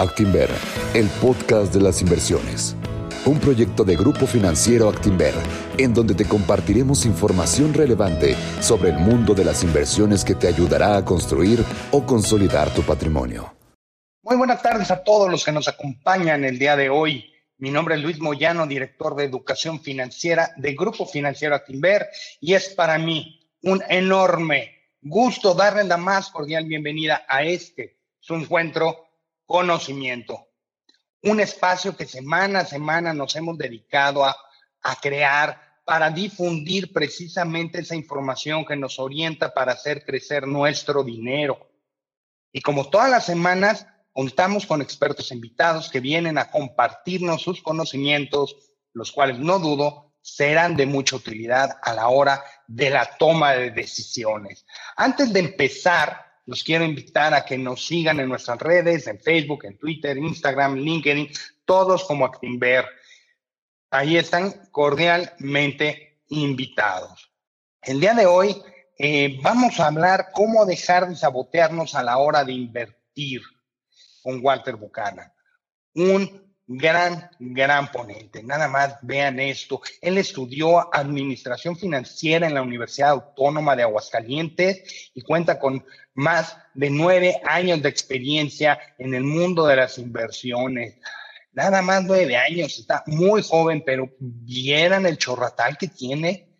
Actinver, el podcast de las inversiones. Un proyecto de Grupo Financiero Actinver, en donde te compartiremos información relevante sobre el mundo de las inversiones que te ayudará a construir o consolidar tu patrimonio. Muy buenas tardes a todos los que nos acompañan el día de hoy. Mi nombre es Luis Moyano, director de Educación Financiera de Grupo Financiero Actinver, y es para mí un enorme gusto darle la más cordial bienvenida a este, su encuentro conocimiento. Un espacio que semana a semana nos hemos dedicado a, crear para difundir precisamente esa información que nos orienta para hacer crecer nuestro dinero. Y como todas las semanas, contamos con expertos invitados que vienen a compartirnos sus conocimientos, los cuales no dudo serán de mucha utilidad a la hora de la toma de decisiones. Antes de empezar, los quiero invitar a que nos sigan en nuestras redes, en Facebook, en Twitter, Instagram, LinkedIn, todos como Actinver. Ahí están cordialmente invitados. El día de hoy eh, vamos a hablar cómo dejar de sabotearnos a la hora de invertir con Walter Buchanan. Un gran, gran ponente. Nada más vean esto. Él estudió administración financiera en la Universidad Autónoma de Aguascalientes y cuenta con más de nueve años de experiencia en el mundo de las inversiones. Nada más nueve años, está muy joven, pero vieran el chorratal que tiene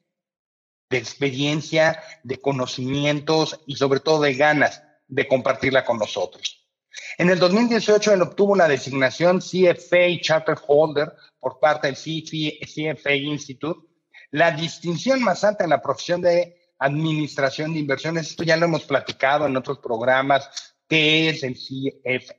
de experiencia, de conocimientos y sobre todo de ganas de compartirla con nosotros. En el 2018 él obtuvo la designación CFA Charter Holder por parte del CFA Institute, la distinción más alta en la profesión de administración de inversiones. Esto ya lo hemos platicado en otros programas, qué es el CFA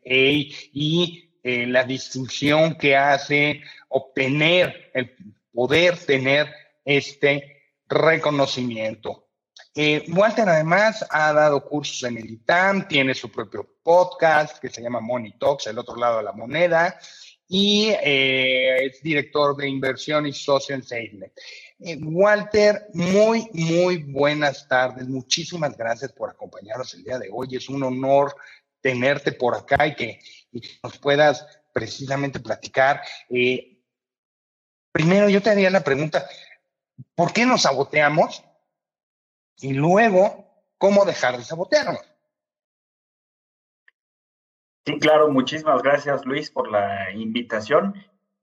y eh, la distinción que hace obtener, el poder tener este reconocimiento. Eh, Walter además ha dado cursos en el ITAM, tiene su propio podcast que se llama Money Talks, el otro lado de la moneda, y eh, es director de inversión y socio en SafeNet. Eh, Walter, muy, muy buenas tardes. Muchísimas gracias por acompañarnos el día de hoy. Es un honor tenerte por acá y que, nos puedas precisamente platicar. primero, yo te haría la pregunta, ¿por qué nos saboteamos? Y luego cómo dejar de sabotearnos. Sí, claro, muchísimas gracias Luis por la invitación.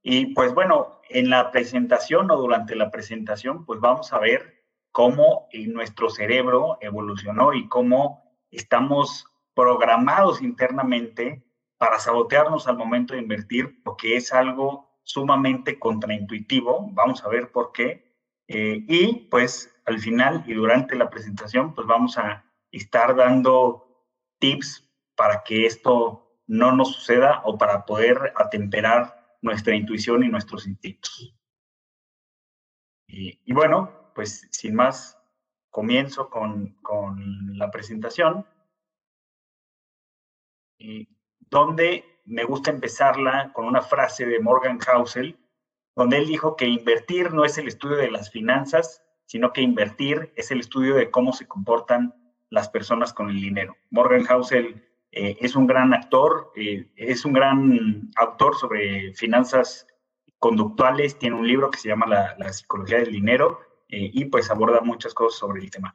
Y pues bueno, en la presentación o durante la presentación, pues vamos a ver cómo nuestro cerebro evolucionó y cómo estamos programados internamente para sabotearnos al momento de invertir, porque es algo sumamente contraintuitivo. Vamos a ver por qué. Eh, y pues al final y durante la presentación, pues vamos a estar dando tips para que esto no nos suceda o para poder atemperar nuestra intuición y nuestros instintos. Y, bueno, pues sin más, comienzo con, con la presentación, y donde me gusta empezarla con una frase de Morgan Housel, donde él dijo que invertir no es el estudio de las finanzas, sino que invertir es el estudio de cómo se comportan las personas con el dinero. Morgan Housel eh, es un gran actor, eh, es un gran autor sobre finanzas conductuales, tiene un libro que se llama La, psicología del dinero eh, y pues aborda muchas cosas sobre el tema.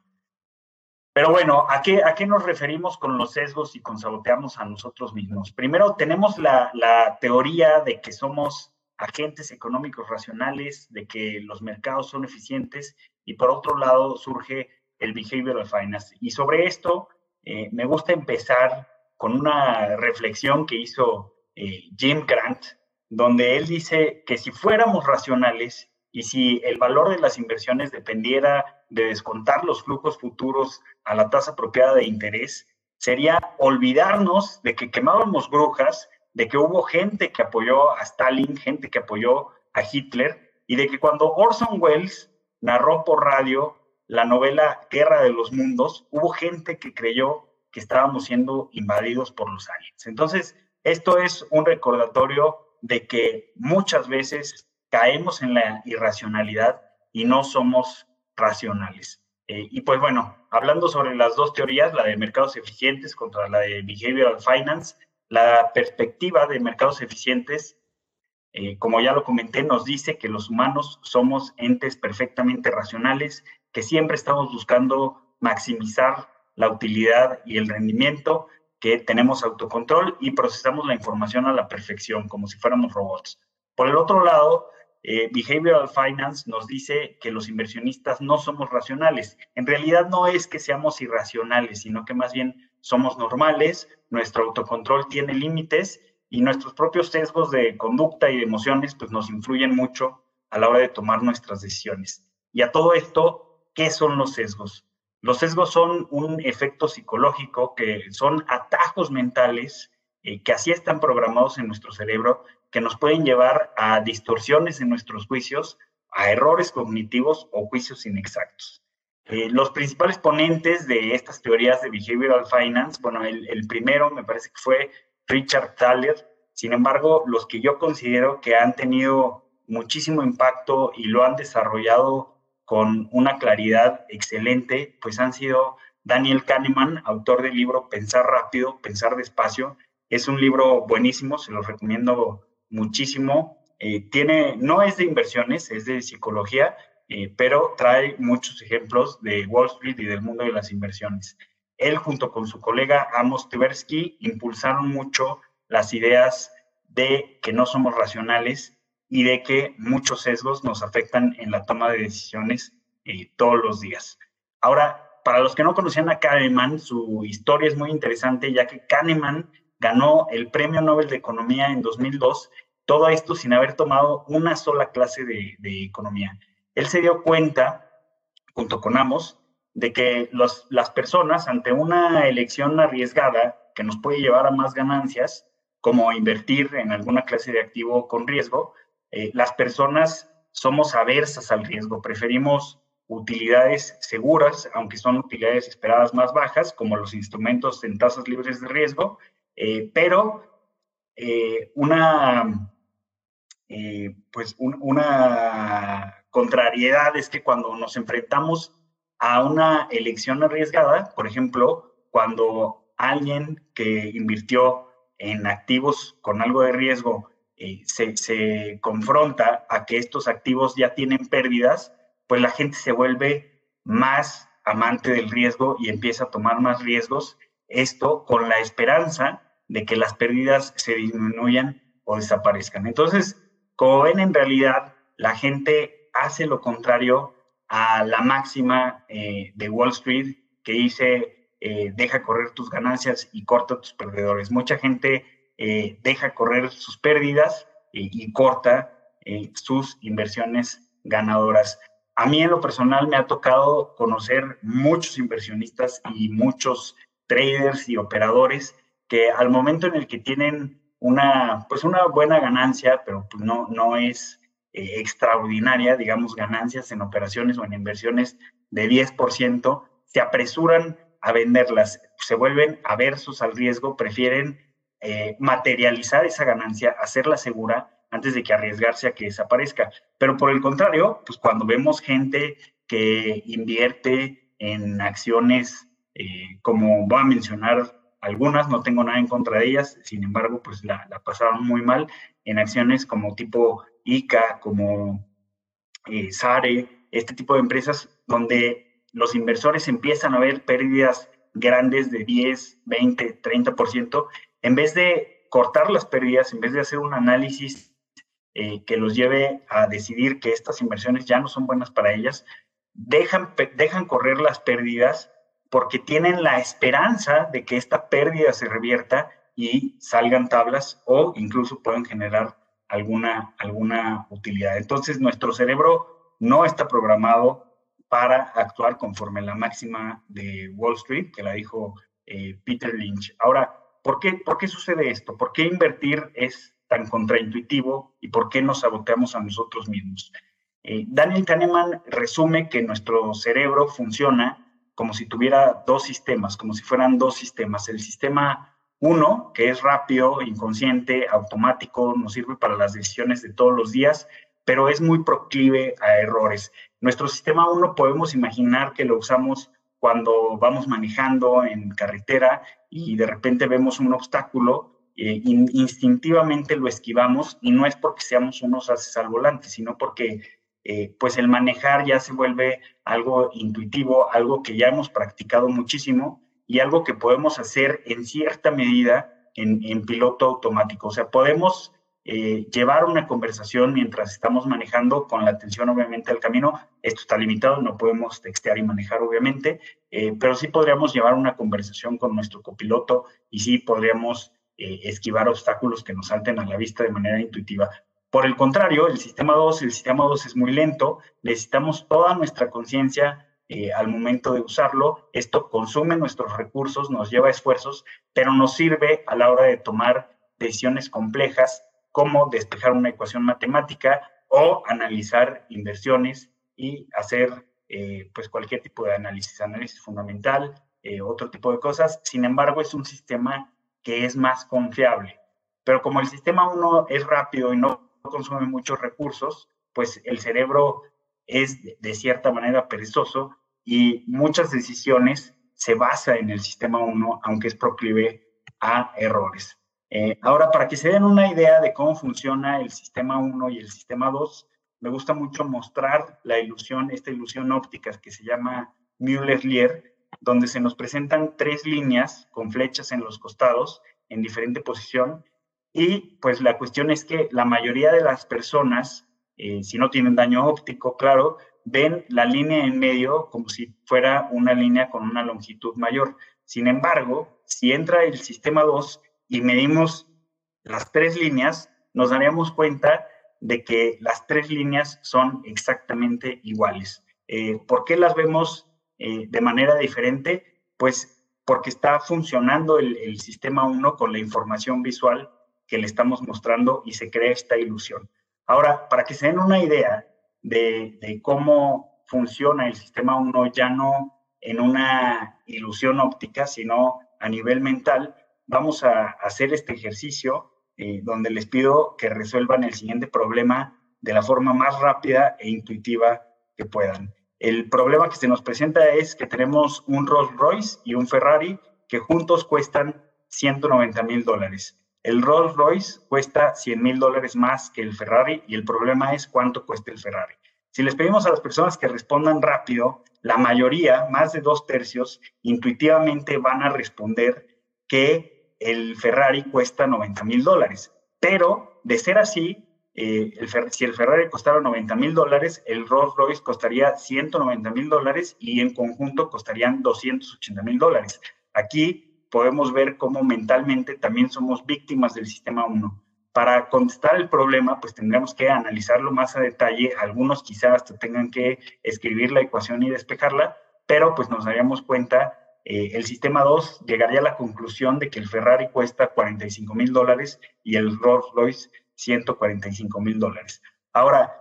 Pero bueno, ¿a qué, ¿a qué nos referimos con los sesgos y con sabotearnos a nosotros mismos? Primero, tenemos la, la teoría de que somos agentes económicos racionales, de que los mercados son eficientes y por otro lado surge el behavioral finance. Y sobre esto eh, me gusta empezar con una reflexión que hizo eh, Jim Grant, donde él dice que si fuéramos racionales y si el valor de las inversiones dependiera de descontar los flujos futuros a la tasa apropiada de interés, sería olvidarnos de que quemábamos brujas de que hubo gente que apoyó a Stalin, gente que apoyó a Hitler, y de que cuando Orson Welles narró por radio la novela Guerra de los Mundos, hubo gente que creyó que estábamos siendo invadidos por los aliens. Entonces, esto es un recordatorio de que muchas veces caemos en la irracionalidad y no somos racionales. Eh, y pues bueno, hablando sobre las dos teorías, la de mercados eficientes contra la de behavioral finance, La perspectiva de mercados eficientes, eh, como ya lo comenté, nos dice que los humanos somos entes perfectamente racionales, que siempre estamos buscando maximizar la utilidad y el rendimiento, que tenemos autocontrol y procesamos la información a la perfección, como si fuéramos robots. Por el otro lado, eh, Behavioral Finance nos dice que los inversionistas no somos racionales. En realidad no es que seamos irracionales, sino que más bien somos normales, nuestro autocontrol tiene límites y nuestros propios sesgos de conducta y de emociones pues nos influyen mucho a la hora de tomar nuestras decisiones. Y a todo esto, ¿qué son los sesgos? Los sesgos son un efecto psicológico que son atajos mentales eh, que así están programados en nuestro cerebro que nos pueden llevar a distorsiones en nuestros juicios, a errores cognitivos o juicios inexactos. Eh, los principales ponentes de estas teorías de behavioral finance, bueno, el, primero me parece que fue Richard Thaler, sin embargo, los que yo considero que han tenido muchísimo impacto y lo han desarrollado con una claridad excelente, pues han sido Daniel Kahneman, autor del libro Pensar rápido, pensar despacio. Es un libro buenísimo, se lo recomiendo muchísimo. Eh, tiene, no es de inversiones, es de psicología, eh, pero trae muchos ejemplos de Wall Street y del mundo de las inversiones. Él junto con su colega Amos Tversky impulsaron mucho las ideas de que no somos racionales y de que muchos sesgos nos afectan en la toma de decisiones eh, todos los días. Ahora, para los que no conocían a Kahneman, su historia es muy interesante, ya que Kahneman ganó el Premio Nobel de Economía en 2002, todo esto sin haber tomado una sola clase de, economía. Él se dio cuenta, junto con Amos, de que las personas ante una elección arriesgada que nos puede llevar a más ganancias, como invertir en alguna clase de activo con riesgo, eh, las personas somos aversas al riesgo, preferimos utilidades seguras, aunque son utilidades esperadas más bajas, como los instrumentos en tasas libres de riesgo, eh, pero eh, una, pues una contrariedad es que cuando nos enfrentamos a una elección arriesgada, por ejemplo, cuando alguien que invirtió en activos con algo de riesgo se, se, confronta a que estos activos ya tienen pérdidas, pues la gente se vuelve más amante del riesgo y empieza a tomar más riesgos. Esto con la esperanza de que las pérdidas se disminuyan o desaparezcan. Entonces, como ven, en realidad la gente hace lo contrario a la máxima eh, de Wall Street que dice, eh, deja correr tus ganancias y corta tus perdedores. Mucha gente eh, deja correr sus pérdidas y corta sus inversiones ganadoras. A mí en lo personal me ha tocado conocer muchos inversionistas y muchos traders y operadores que al momento en el que tienen una, pues una buena ganancia, pero pues no, no es eh, extraordinaria, digamos, ganancias en operaciones o en inversiones de 10%, se apresuran a venderlas, se vuelven aversos al riesgo, prefieren eh, materializar esa ganancia, hacerla segura antes de que arriesgarse a que desaparezca. Pero por el contrario, pues cuando vemos gente que invierte en acciones, eh, como voy a mencionar algunas, no tengo nada en contra de ellas, sin embargo, pues la, pasaron muy mal en acciones como tipo ICA, como eh, SARE, este tipo de empresas donde los inversores empiezan a ver pérdidas grandes de 10, 20, 30%, en vez de cortar las pérdidas, en vez de hacer un análisis eh, que los lleve a decidir que estas inversiones ya no son buenas para ellas, dejan, dejan correr las pérdidas porque tienen la esperanza de que esta pérdida se revierta y salgan tablas o incluso pueden generar alguna, alguna utilidad. Entonces, nuestro cerebro no está programado para actuar conforme la máxima de Wall Street, que la dijo eh, Peter Lynch. Ahora, ¿por qué, ¿por qué sucede esto? ¿Por qué invertir es tan contraintuitivo y por qué nos saboteamos a nosotros mismos? Eh, Daniel Kahneman resume que nuestro cerebro funciona como si tuviera dos sistemas, como si fueran dos sistemas. El sistema uno, que es rápido, inconsciente, automático, nos sirve para las decisiones de todos los días, pero es muy proclive a errores. Nuestro sistema uno podemos imaginar que lo usamos cuando vamos manejando en carretera y de repente vemos un obstáculo eh, instintivamente lo esquivamos y no es porque seamos unos haces al volante, sino porque eh, pues el manejar ya se vuelve algo intuitivo, algo que ya hemos practicado muchísimo y algo que podemos hacer en cierta medida en, piloto automático. O sea, podemos eh, llevar una conversación mientras estamos manejando con la atención obviamente al camino. Esto está limitado, no podemos textear y manejar obviamente, pero sí podríamos llevar una conversación con nuestro copiloto y sí podríamos eh, esquivar obstáculos que nos salten a la vista de manera intuitiva. Por el contrario, el sistema 2, el sistema 2 es muy lento, necesitamos toda nuestra conciencia eh, al momento de usarlo. Esto consume nuestros recursos, nos lleva esfuerzos, pero nos sirve a la hora de tomar decisiones complejas como despejar una ecuación matemática o analizar inversiones y hacer eh, pues cualquier tipo de análisis, análisis fundamental, otro tipo de cosas. Sin embargo, es un sistema que es más confiable. Pero como el sistema 1 es rápido y no consume muchos recursos, pues el cerebro es de cierta manera perezoso y muchas decisiones se basan en el sistema 1, aunque es proclive a errores. Eh, ahora, para que se den una idea de cómo funciona el sistema 1 y el sistema 2, me gusta mucho mostrar la ilusión, esta ilusión óptica que se llama Müller-Lyer, donde se nos presentan tres líneas con flechas en los costados en diferente posición. Y pues la cuestión es que la mayoría de las personas, eh, si no tienen daño óptico, claro, ven la línea en medio como si fuera una línea con una longitud mayor. Sin embargo, si entra el sistema 2 y medimos las tres líneas, nos daríamos cuenta de que las tres líneas son exactamente iguales. Eh, ¿Por qué las vemos eh, de manera diferente, pues porque está funcionando el, sistema 1 con la información visual que le estamos mostrando y se crea esta ilusión. Ahora, para que se den una idea de, cómo funciona el sistema 1 ya no en una ilusión óptica, sino a nivel mental, vamos a hacer este ejercicio eh, donde les pido que resuelvan el siguiente problema de la forma más rápida e intuitiva que puedan. El problema que se nos presenta es que tenemos un Rolls Royce y un Ferrari que juntos cuestan 190 mil dólares. El Rolls Royce cuesta 100 mil dólares más que el Ferrari y el problema es cuánto cuesta el Ferrari. Si les pedimos a las personas que respondan rápido, la mayoría, más de dos tercios, intuitivamente van a responder que el Ferrari cuesta 90 mil dólares. Pero de ser así, eh, si el Ferrari costara 90 mil dólares, el Rolls Royce costaría 190 mil dólares y en conjunto costarían 280 mil dólares. Aquí podemos ver cómo mentalmente también somos víctimas del sistema 1. Para contestar el problema, pues tendríamos que analizarlo más a detalle. Algunos quizás hasta tengan que escribir la ecuación y despejarla, pero pues nos daríamos cuenta eh, el sistema 2 llegaría a la conclusión de que el Ferrari cuesta 45 mil dólares y el Rolls Royce 145 mil dólares. Ahora,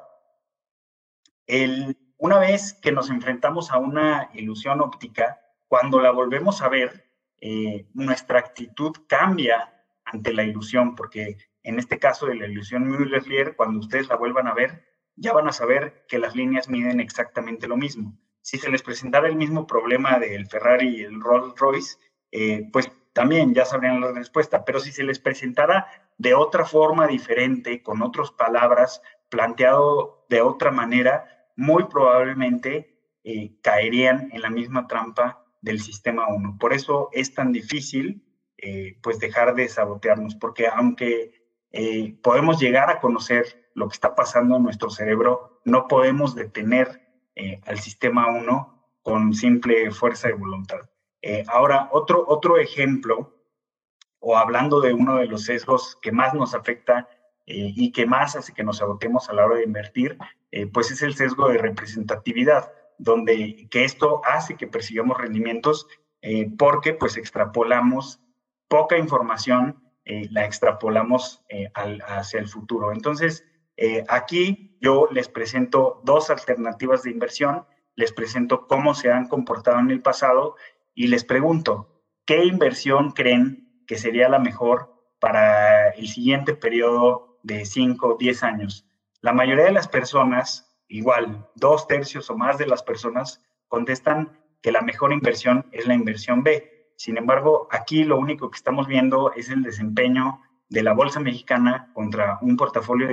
el, una vez que nos enfrentamos a una ilusión óptica, cuando la volvemos a ver, eh, nuestra actitud cambia ante la ilusión, porque en este caso de la ilusión Müller-Lyer, cuando ustedes la vuelvan a ver, ya van a saber que las líneas miden exactamente lo mismo. Si se les presentara el mismo problema del Ferrari y el Rolls Royce, eh, pues también ya sabrían la respuesta, pero si se les presentara de otra forma diferente, con otras palabras, planteado de otra manera, muy probablemente eh, caerían en la misma trampa del sistema 1. Por eso es tan difícil eh, pues dejar de sabotearnos, porque aunque eh, podemos llegar a conocer lo que está pasando en nuestro cerebro, no podemos detener al sistema 1 con simple fuerza de voluntad. ahora, otro, otro ejemplo o hablando de uno de los sesgos que más nos afecta eh, y que más hace que nos agotemos a la hora de invertir, eh, pues es el sesgo de representatividad, donde que esto hace que persigamos rendimientos eh, porque pues extrapolamos poca información, la extrapolamos hacia el futuro. Entonces, aquí yo les presento dos alternativas de inversión, les presento cómo se han comportado en el pasado y les pregunto, ¿qué inversión creen que sería la mejor para el siguiente periodo de 5 o 10 años. La mayoría de las personas, igual, dos tercios o más de las personas, contestan que la mejor inversión es la inversión B. Sin embargo, aquí lo único que estamos viendo es el desempeño de la Bolsa Mexicana contra un portafolio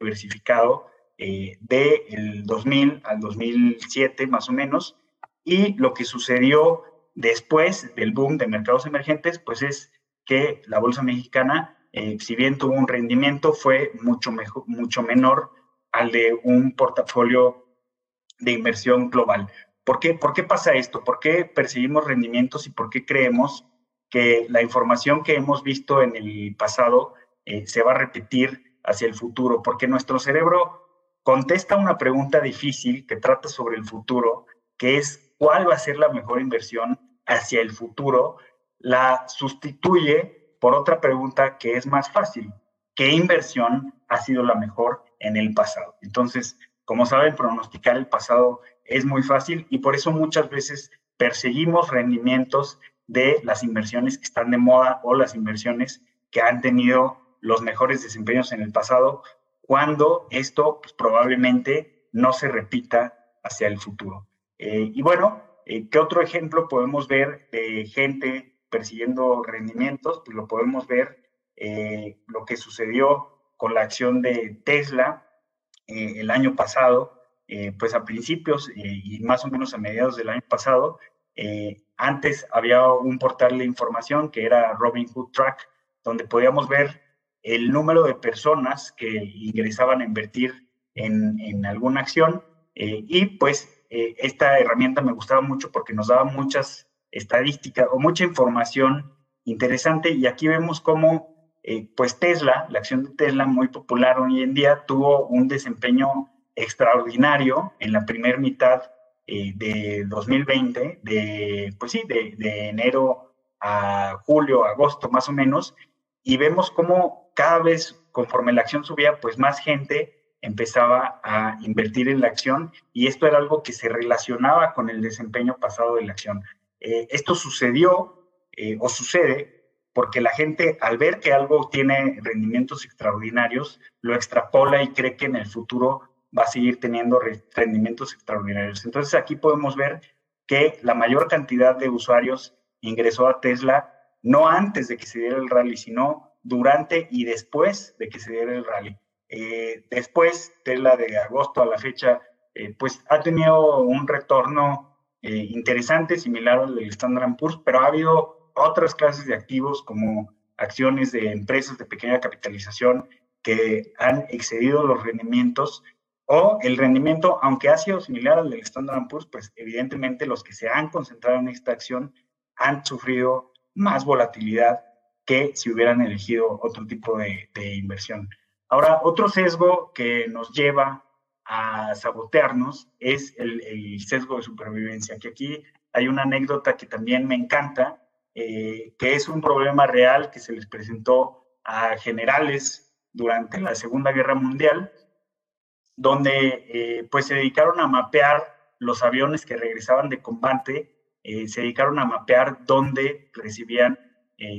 diversificado eh, del 2000 al 2007 más o menos. Y lo que sucedió después del boom de mercados emergentes, pues es que la Bolsa Mexicana, eh, si bien tuvo un rendimiento, fue mucho, mejor, mucho menor al de un portafolio de inversión global. ¿Por qué, ¿Por qué pasa esto? ¿Por qué perseguimos rendimientos y por qué creemos que la información que hemos visto en el pasado eh, se va a repetir hacia el futuro? Porque nuestro cerebro contesta una pregunta difícil que trata sobre el futuro, que es cuál va a ser la mejor inversión hacia el futuro, la sustituye por otra pregunta que es más fácil. ¿Qué inversión ha sido la mejor en el pasado? Entonces, como saben, pronosticar el pasado es muy fácil y por eso muchas veces perseguimos rendimientos de las inversiones que están de moda o las inversiones que han tenido los mejores desempeños en el pasado, cuando esto pues, probablemente no se repita hacia el futuro. Eh, y bueno, eh, ¿qué otro ejemplo podemos ver de gente persiguiendo rendimientos? Pues lo podemos ver eh, lo que sucedió con la acción de Tesla eh, el año pasado, eh, pues a principios eh, y más o menos a mediados del año pasado, antes había un portal de información que era Robinhood Track, donde podíamos ver el número de personas que ingresaban a invertir en, en alguna acción y pues esta herramienta me gustaba mucho porque nos daba muchas estadísticas o mucha información interesante y aquí vemos cómo eh, pues Tesla, la acción de Tesla muy popular hoy en día, tuvo un desempeño extraordinario en la primera mitad eh, de 2020, de, pues sí, de, enero a julio, agosto más o menos, y vemos cómo cada vez conforme la acción subía, pues más gente empezaba a invertir en la acción y esto era algo que se relacionaba con el desempeño pasado de la acción. Eh, esto sucedió o sucede porque la gente al ver que algo tiene rendimientos extraordinarios, lo extrapola y cree que en el futuro va a seguir teniendo rendimientos extraordinarios. Entonces aquí podemos ver que la mayor cantidad de usuarios ingresó a Tesla no antes de que se diera el rally, sino durante y después de que se diera el rally. Eh, después, Tesla de agosto a la fecha, eh, pues ha tenido un retorno eh, interesante, similar al del Standard Poor's, pero ha habido otras clases de activos como acciones de empresas de pequeña capitalización que han excedido los rendimientos o el rendimiento, aunque ha sido similar al del Standard Poor's, pues evidentemente los que se han concentrado en esta acción han sufrido más volatilidad que si hubieran elegido otro tipo de, inversión. Ahora, otro sesgo que nos lleva a sabotearnos es el, el, sesgo de supervivencia, que aquí hay una anécdota que también me encanta, eh, que es un problema real que se les presentó a generales durante la Segunda Guerra Mundial, donde eh, pues se dedicaron a mapear los aviones que regresaban de combate, eh, se dedicaron a mapear dónde recibían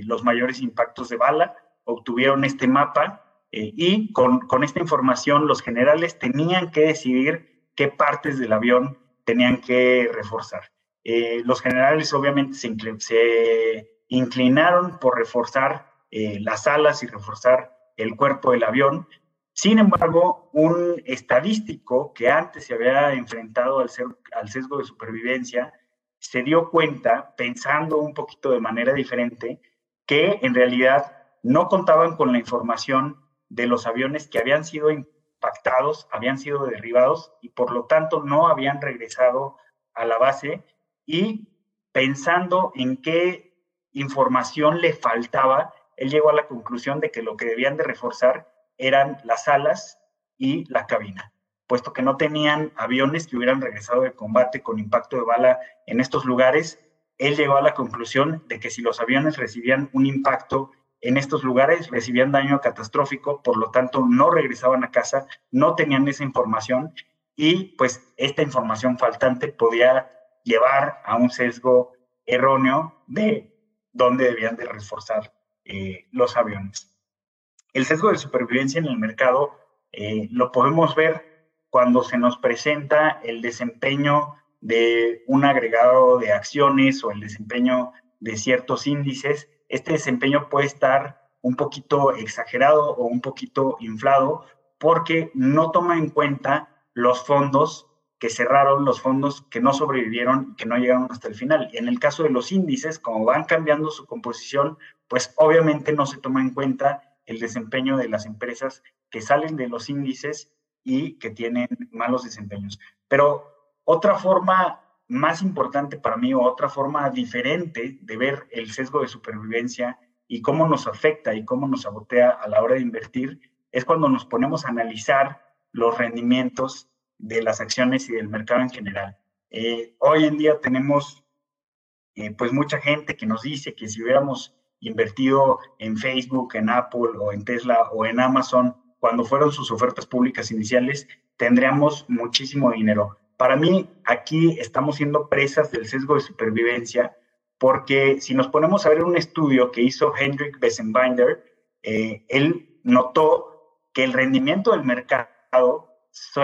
los mayores impactos de bala, obtuvieron este mapa y con esta información los generales tenían que decidir qué partes del avión tenían que reforzar. Eh, los generales obviamente se, inclinaron por reforzar eh, las alas y reforzar el cuerpo del avión. Sin embargo, un estadístico que antes se había enfrentado al, al sesgo de supervivencia se dio cuenta, pensando un poquito de manera diferente, que en realidad no contaban con la información de los aviones que habían sido impactados, habían sido derribados y por lo tanto no habían regresado a la base y pensando en qué información le faltaba, él llegó a la conclusión de que lo que debían de reforzar eran las alas y la cabina, puesto que no tenían aviones que hubieran regresado de combate con impacto de bala en estos lugares. Él llegó a la conclusión de que si los aviones recibían un impacto en estos lugares, recibían daño catastrófico, por lo tanto no regresaban a casa, no tenían esa información y pues esta información faltante podía llevar a un sesgo erróneo de dónde debían de reforzar eh, los aviones. El sesgo de supervivencia en el mercado eh, lo podemos ver cuando se nos presenta el desempeño de un agregado de acciones o el desempeño de ciertos índices, este desempeño puede estar un poquito exagerado o un poquito inflado porque no toma en cuenta los fondos que cerraron, los fondos que no sobrevivieron y que no llegaron hasta el final. Y en el caso de los índices, como van cambiando su composición, pues obviamente no se toma en cuenta el desempeño de las empresas que salen de los índices y que tienen malos desempeños. Pero otra forma más importante para mí o otra forma diferente de ver el sesgo de supervivencia y cómo nos afecta y cómo nos sabotea a la hora de invertir es cuando nos ponemos a analizar los rendimientos de las acciones y del mercado en general. Eh, hoy en día tenemos eh, pues mucha gente que nos dice que si hubiéramos invertido en Facebook, en Apple o en Tesla o en Amazon cuando fueron sus ofertas públicas iniciales, tendríamos muchísimo dinero. Para mí, aquí estamos siendo presas del sesgo de supervivencia, porque si nos ponemos a ver un estudio que hizo Hendrik Bessenbinder, eh, él notó que el rendimiento del mercado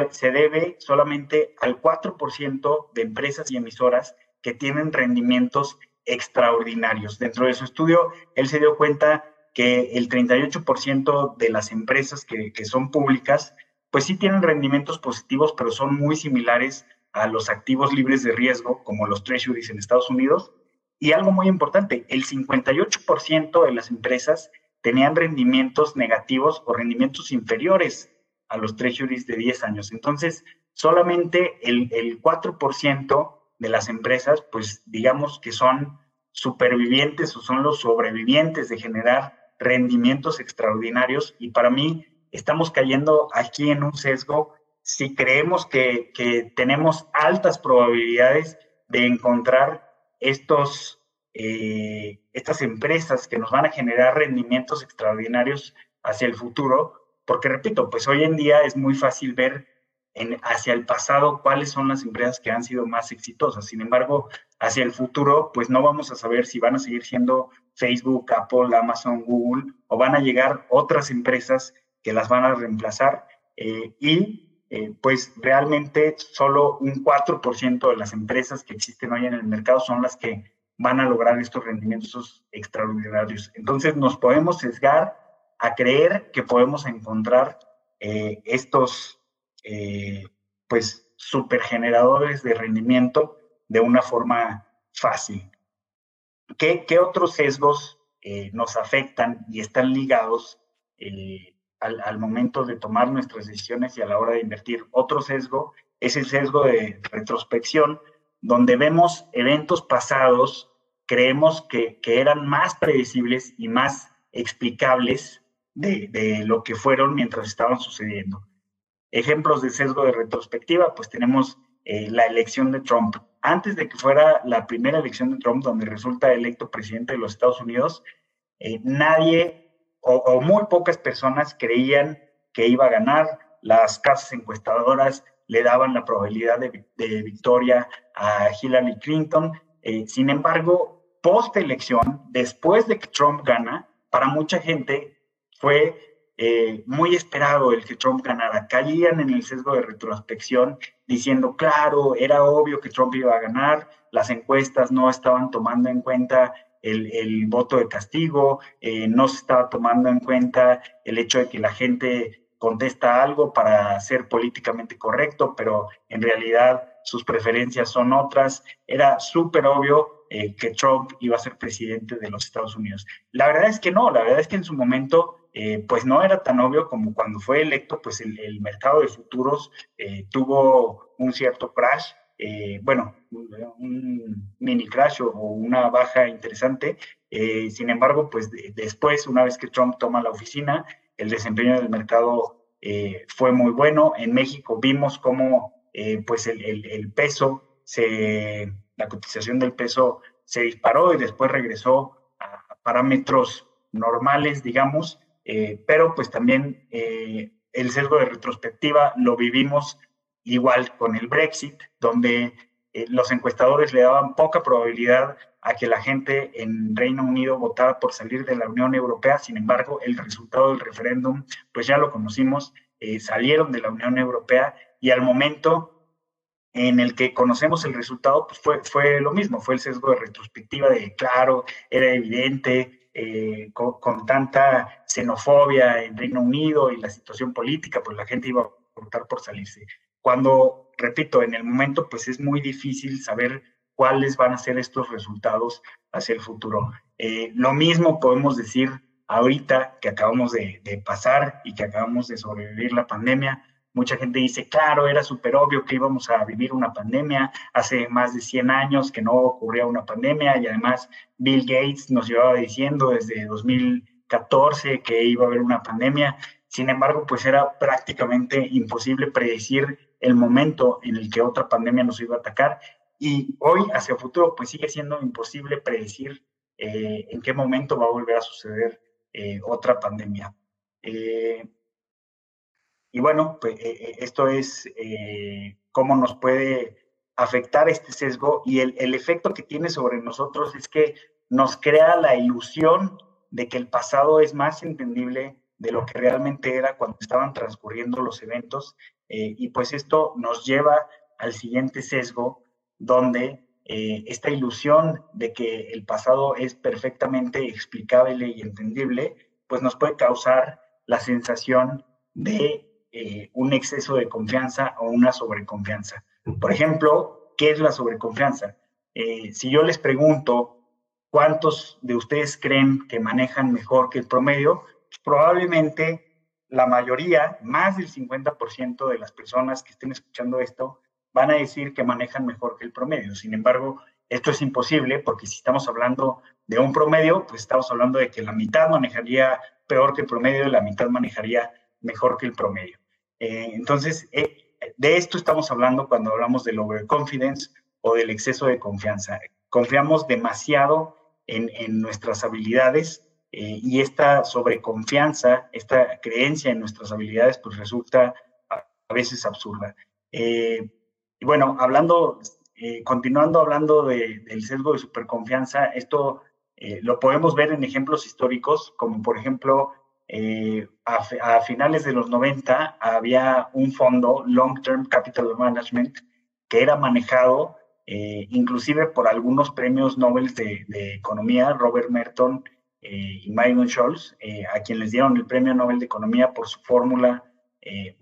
se debe solamente al 4% de empresas y emisoras que tienen rendimientos extraordinarios. Dentro de su estudio, él se dio cuenta que el 38% de las empresas que, que, son públicas, pues sí tienen rendimientos positivos, pero son muy similares a los activos libres de riesgo, como los treasuries en Estados Unidos. Y algo muy importante, el 58% de las empresas tenían rendimientos negativos o rendimientos inferiores a los treasuries de 10 años. Entonces, solamente el, el 4% de las empresas, pues digamos que son supervivientes o son los sobrevivientes de generar rendimientos extraordinarios y para mí estamos cayendo aquí en un sesgo si creemos que, que tenemos altas probabilidades de encontrar estos, eh, estas empresas que nos van a generar rendimientos extraordinarios hacia el futuro, porque repito, pues hoy en día es muy fácil ver hacia el pasado cuáles son las empresas que han sido más exitosas. Sin embargo, hacia el futuro, pues no vamos a saber si van a seguir siendo Facebook, Apple, Amazon, Google, o van a llegar otras empresas que las van a reemplazar. Eh, y eh, pues realmente solo un 4% de las empresas que existen hoy en el mercado son las que van a lograr estos rendimientos extraordinarios. Entonces nos podemos sesgar a creer que podemos encontrar eh, estos eh, pues supergeneradores de rendimiento de una forma fácil. ¿Qué, qué otros sesgos eh, nos afectan y están ligados eh, al, al, momento de tomar nuestras decisiones y a la hora de invertir? Otro sesgo es el sesgo de retrospección, donde vemos eventos pasados, creemos que, que eran más predecibles y más explicables de, lo que fueron mientras estaban sucediendo. Ejemplos de sesgo de retrospectiva, pues tenemos eh, la elección de Trump. Antes de que fuera la primera elección de Trump, donde resulta electo presidente de los Estados Unidos, eh, nadie o, muy pocas personas creían que iba a ganar. Las casas encuestadoras le daban la probabilidad de, de victoria a Hillary Clinton. Eh, sin embargo, post elección, después de que Trump gana, para mucha gente fue eh, muy esperado el que Trump ganara. Caían en el sesgo de retrospección diciendo, claro, era obvio que Trump iba a ganar, las encuestas no estaban tomando en cuenta el, el voto de castigo, eh, no se estaba tomando en cuenta el hecho de que la gente contesta algo para ser políticamente correcto, pero en realidad sus preferencias son otras. Era súper obvio eh, que Trump iba a ser presidente de los Estados Unidos. La verdad es que no, la verdad es que en su momento eh, pues no era tan obvio como cuando fue electo, pues el, mercado de futuros eh, tuvo un cierto crash, eh, bueno, un, mini crash o, una baja interesante. Eh, sin embargo, pues de, después, una vez que Trump toma la oficina, el desempeño del mercado eh, fue muy bueno. En México vimos cómo pues el, el, el peso, se, la cotización del peso se disparó y después regresó a parámetros normales, digamos, eh, pero pues también eh, el sesgo de retrospectiva lo vivimos igual con el Brexit, donde eh, los encuestadores le daban poca probabilidad a que la gente en Reino Unido votara por salir de la Unión Europea. Sin embargo, el resultado del referéndum, pues ya lo conocimos, salieron de la Unión Europea y al momento en el que conocemos el resultado, pues fue, fue lo mismo, fue el sesgo de retrospectiva de, claro, era evidente, eh, con, tanta xenofobia en Reino Unido y la situación política, pues la gente iba a optar por salirse. Cuando, repito, en el momento, pues es muy difícil saber cuáles van a ser estos resultados hacia el futuro. Eh, lo mismo podemos decir ahorita que acabamos de pasar y que acabamos de sobrevivir la pandemia, Mucha gente dice, claro, era súper obvio que íbamos a vivir una pandemia, hace más de 100 años que no ocurría una pandemia y además Bill Gates nos llevaba diciendo desde 2014 que iba a haber una pandemia. Sin embargo, pues era prácticamente imposible predecir el momento en el que otra pandemia nos iba a atacar y hoy hacia el futuro pues sigue siendo imposible predecir eh, en qué momento va a volver a suceder eh, otra pandemia. Eh, y bueno, pues eh, eh, esto es eh, cómo nos puede afectar este sesgo y el, el, efecto que tiene sobre nosotros es que nos crea la ilusión de que el pasado es más entendible de lo que realmente era cuando estaban transcurriendo los eventos. y pues esto nos lleva al siguiente sesgo, donde esta ilusión de que el pasado es perfectamente explicable y entendible, pues nos puede causar la sensación de eh, un exceso de confianza o una sobreconfianza. Por ejemplo, ¿qué es la sobreconfianza? Eh, si yo les pregunto cuántos de ustedes creen que manejan mejor que el promedio, probablemente la mayoría, más del 50% de las personas que estén escuchando esto, van a decir que manejan mejor que el promedio. Sin embargo, esto es imposible porque si estamos hablando de un promedio, pues estamos hablando de que la mitad manejaría peor que el promedio y la mitad manejaría mejor que el promedio. Eh, entonces, eh, de esto estamos hablando cuando hablamos del overconfidence o del exceso de confianza. Confiamos demasiado en, nuestras habilidades eh, y esta sobreconfianza, esta creencia en nuestras habilidades, pues resulta a, veces absurda. y bueno, hablando, continuando hablando del sesgo de superconfianza, esto lo podemos ver en ejemplos históricos, como por ejemplo eh, a, finales de los 90 había un fondo, Long Term Capital Management, que era manejado eh, inclusive por algunos premios Nobel de, Economía, Robert Merton eh, y Myron Scholes, a quien les dieron el premio Nobel de Economía por su fórmula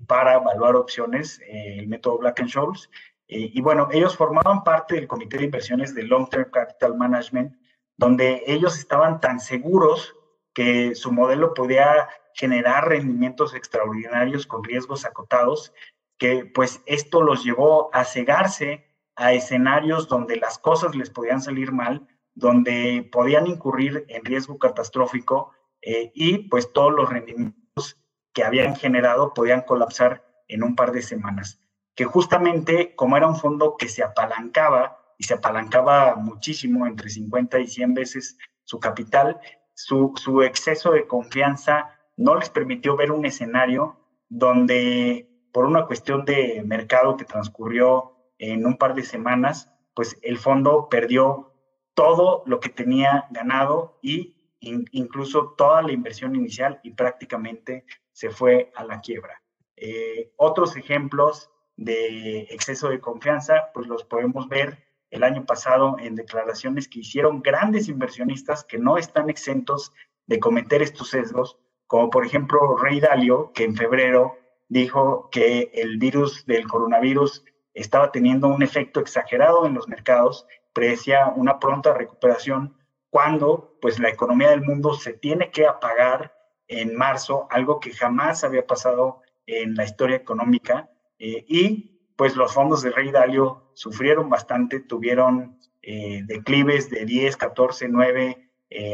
para evaluar opciones, el método Black and Scholes. y bueno, ellos formaban parte del comité de inversiones de Long Term Capital Management, donde ellos estaban tan seguros que su modelo podía generar rendimientos extraordinarios con riesgos acotados, que pues esto los llevó a cegarse a escenarios donde las cosas les podían salir mal, donde podían incurrir en riesgo catastrófico eh, y pues todos los rendimientos que habían generado podían colapsar en un par de semanas. Que justamente como era un fondo que se apalancaba y se apalancaba muchísimo, entre 50 y 100 veces su capital, su, exceso de confianza no les permitió ver un escenario donde por una cuestión de mercado que transcurrió en un par de semanas, pues el fondo perdió todo lo que tenía ganado y incluso toda la inversión inicial y prácticamente se fue a la quiebra. Eh, otros ejemplos de exceso de confianza, pues los podemos ver el año pasado en declaraciones que hicieron grandes inversionistas que no están exentos de cometer estos sesgos, como por ejemplo Rey Dalio, que en febrero dijo que el virus del coronavirus estaba teniendo un efecto exagerado en los mercados, predecía una pronta recuperación cuando pues la economía del mundo se tiene que apagar en marzo, algo que jamás había pasado en la historia económica, eh, y pues los fondos de Rey Dalio sufrieron bastante, tuvieron eh, declives de 10, 14, 9,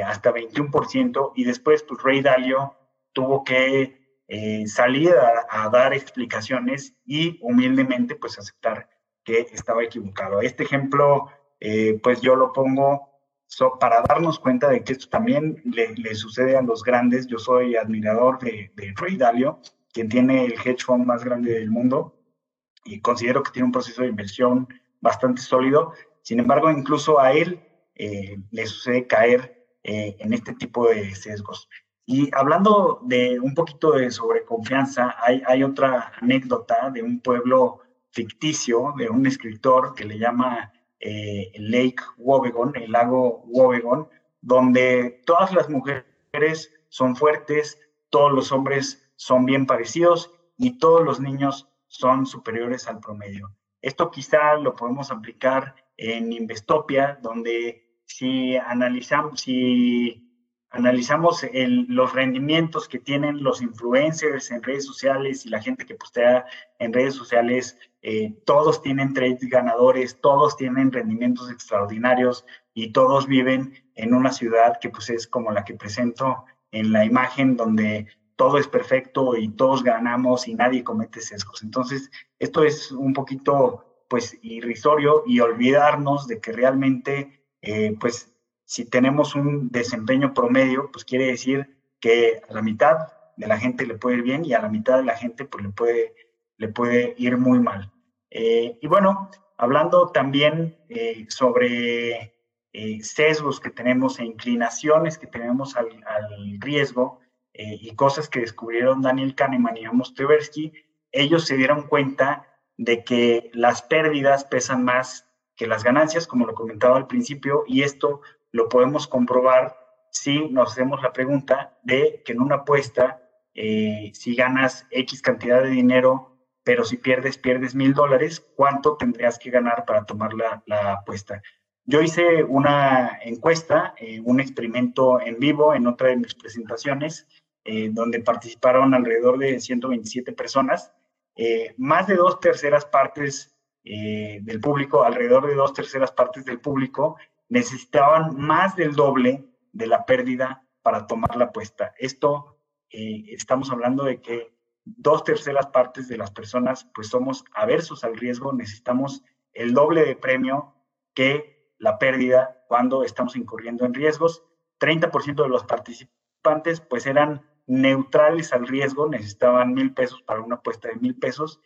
hasta 21%, y después pues Rey Dalio tuvo que eh, salir a, dar explicaciones y humildemente pues aceptar que estaba equivocado. Este ejemplo eh, pues yo lo pongo para darnos cuenta de que esto también le, sucede a los grandes. Yo soy admirador de, de Ray Dalio, quien tiene el hedge fund más grande del mundo, y considero que tiene un proceso de inversión bastante sólido. Sin embargo, incluso a él eh, le sucede caer eh, en este tipo de sesgos. Y hablando de un poquito de sobreconfianza, hay, hay otra anécdota de un pueblo ficticio de un escritor que le llama eh, Lake Wobegon, el lago Wobegon, donde todas las mujeres son fuertes, todos los hombres son bien parecidos y todos los niños son superiores al promedio. Esto quizá lo podemos aplicar en Investopia, donde si analizamos, si analizamos los rendimientos que tienen los influencers en redes sociales y la gente que postea en redes sociales, eh, todos tienen trades ganadores, todos tienen rendimientos extraordinarios y todos viven en una ciudad que pues es como la que presento en la imagen donde todo es perfecto y todos ganamos y nadie comete sesgos. Entonces, esto es un poquito pues irrisorio y olvidarnos de que realmente eh, pues si tenemos un desempeño promedio, pues quiere decir que a la mitad de la gente le puede ir bien y a la mitad de la gente pues le puede, le puede ir muy mal. Eh, y bueno, hablando también eh, sobre sesgos que tenemos e inclinaciones que tenemos al, riesgo y cosas que descubrieron Daniel Kahneman y Amos Tversky, ellos se dieron cuenta de que las pérdidas pesan más que las ganancias, como lo comentaba al principio, y esto lo podemos comprobar si nos hacemos la pregunta de que en una apuesta, eh, si ganas X cantidad de dinero, pero si pierdes, pierdes mil dólares, ¿cuánto tendrías que ganar para tomar la, apuesta? Yo hice una encuesta, eh, un experimento en vivo en otra de mis presentaciones, eh, donde participaron alrededor de 127 personas. más de dos terceras partes del público, alrededor de dos terceras partes del público, necesitaban más del doble de la pérdida para tomar la apuesta. Esto, eh, estamos hablando de que dos terceras partes de las personas pues somos aversos al riesgo, necesitamos el doble de premio que la pérdida cuando estamos incurriendo en riesgos. 30% de los participantes pues eran neutrales al riesgo, necesitaban mil pesos para una apuesta de mil pesos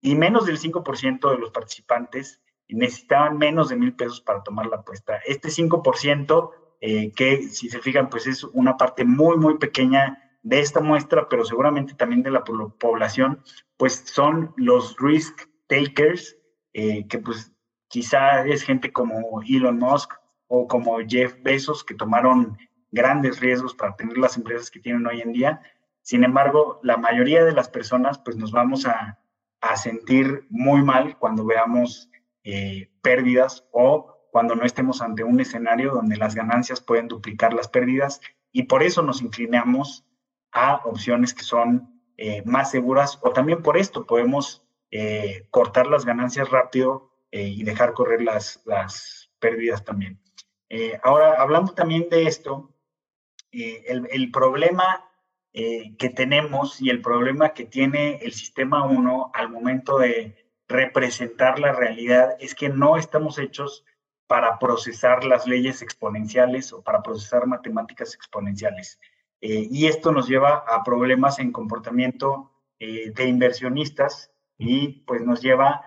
y menos del 5% de los participantes necesitaban menos de mil pesos para tomar la apuesta. Este 5%, eh, que si se fijan, pues es una parte muy, muy pequeña de esta muestra, pero seguramente también de la población, pues son los risk takers, eh, que pues quizá es gente como Elon Musk o como Jeff Bezos, que tomaron grandes riesgos para tener las empresas que tienen hoy en día. Sin embargo, la mayoría de las personas, pues nos vamos a, a sentir muy mal cuando veamos eh, pérdidas o cuando no estemos ante un escenario donde las ganancias pueden duplicar las pérdidas y por eso nos inclinamos a opciones que son eh, más seguras o también por esto podemos eh, cortar las ganancias rápido y dejar correr las, las pérdidas también. ahora, hablando también de esto, el, el, problema que tenemos y el problema que tiene el sistema 1 al momento de representar la realidad es que no estamos hechos para procesar las leyes exponenciales o para procesar matemáticas exponenciales. Eh, y esto nos lleva a problemas en comportamiento eh, de inversionistas y pues nos lleva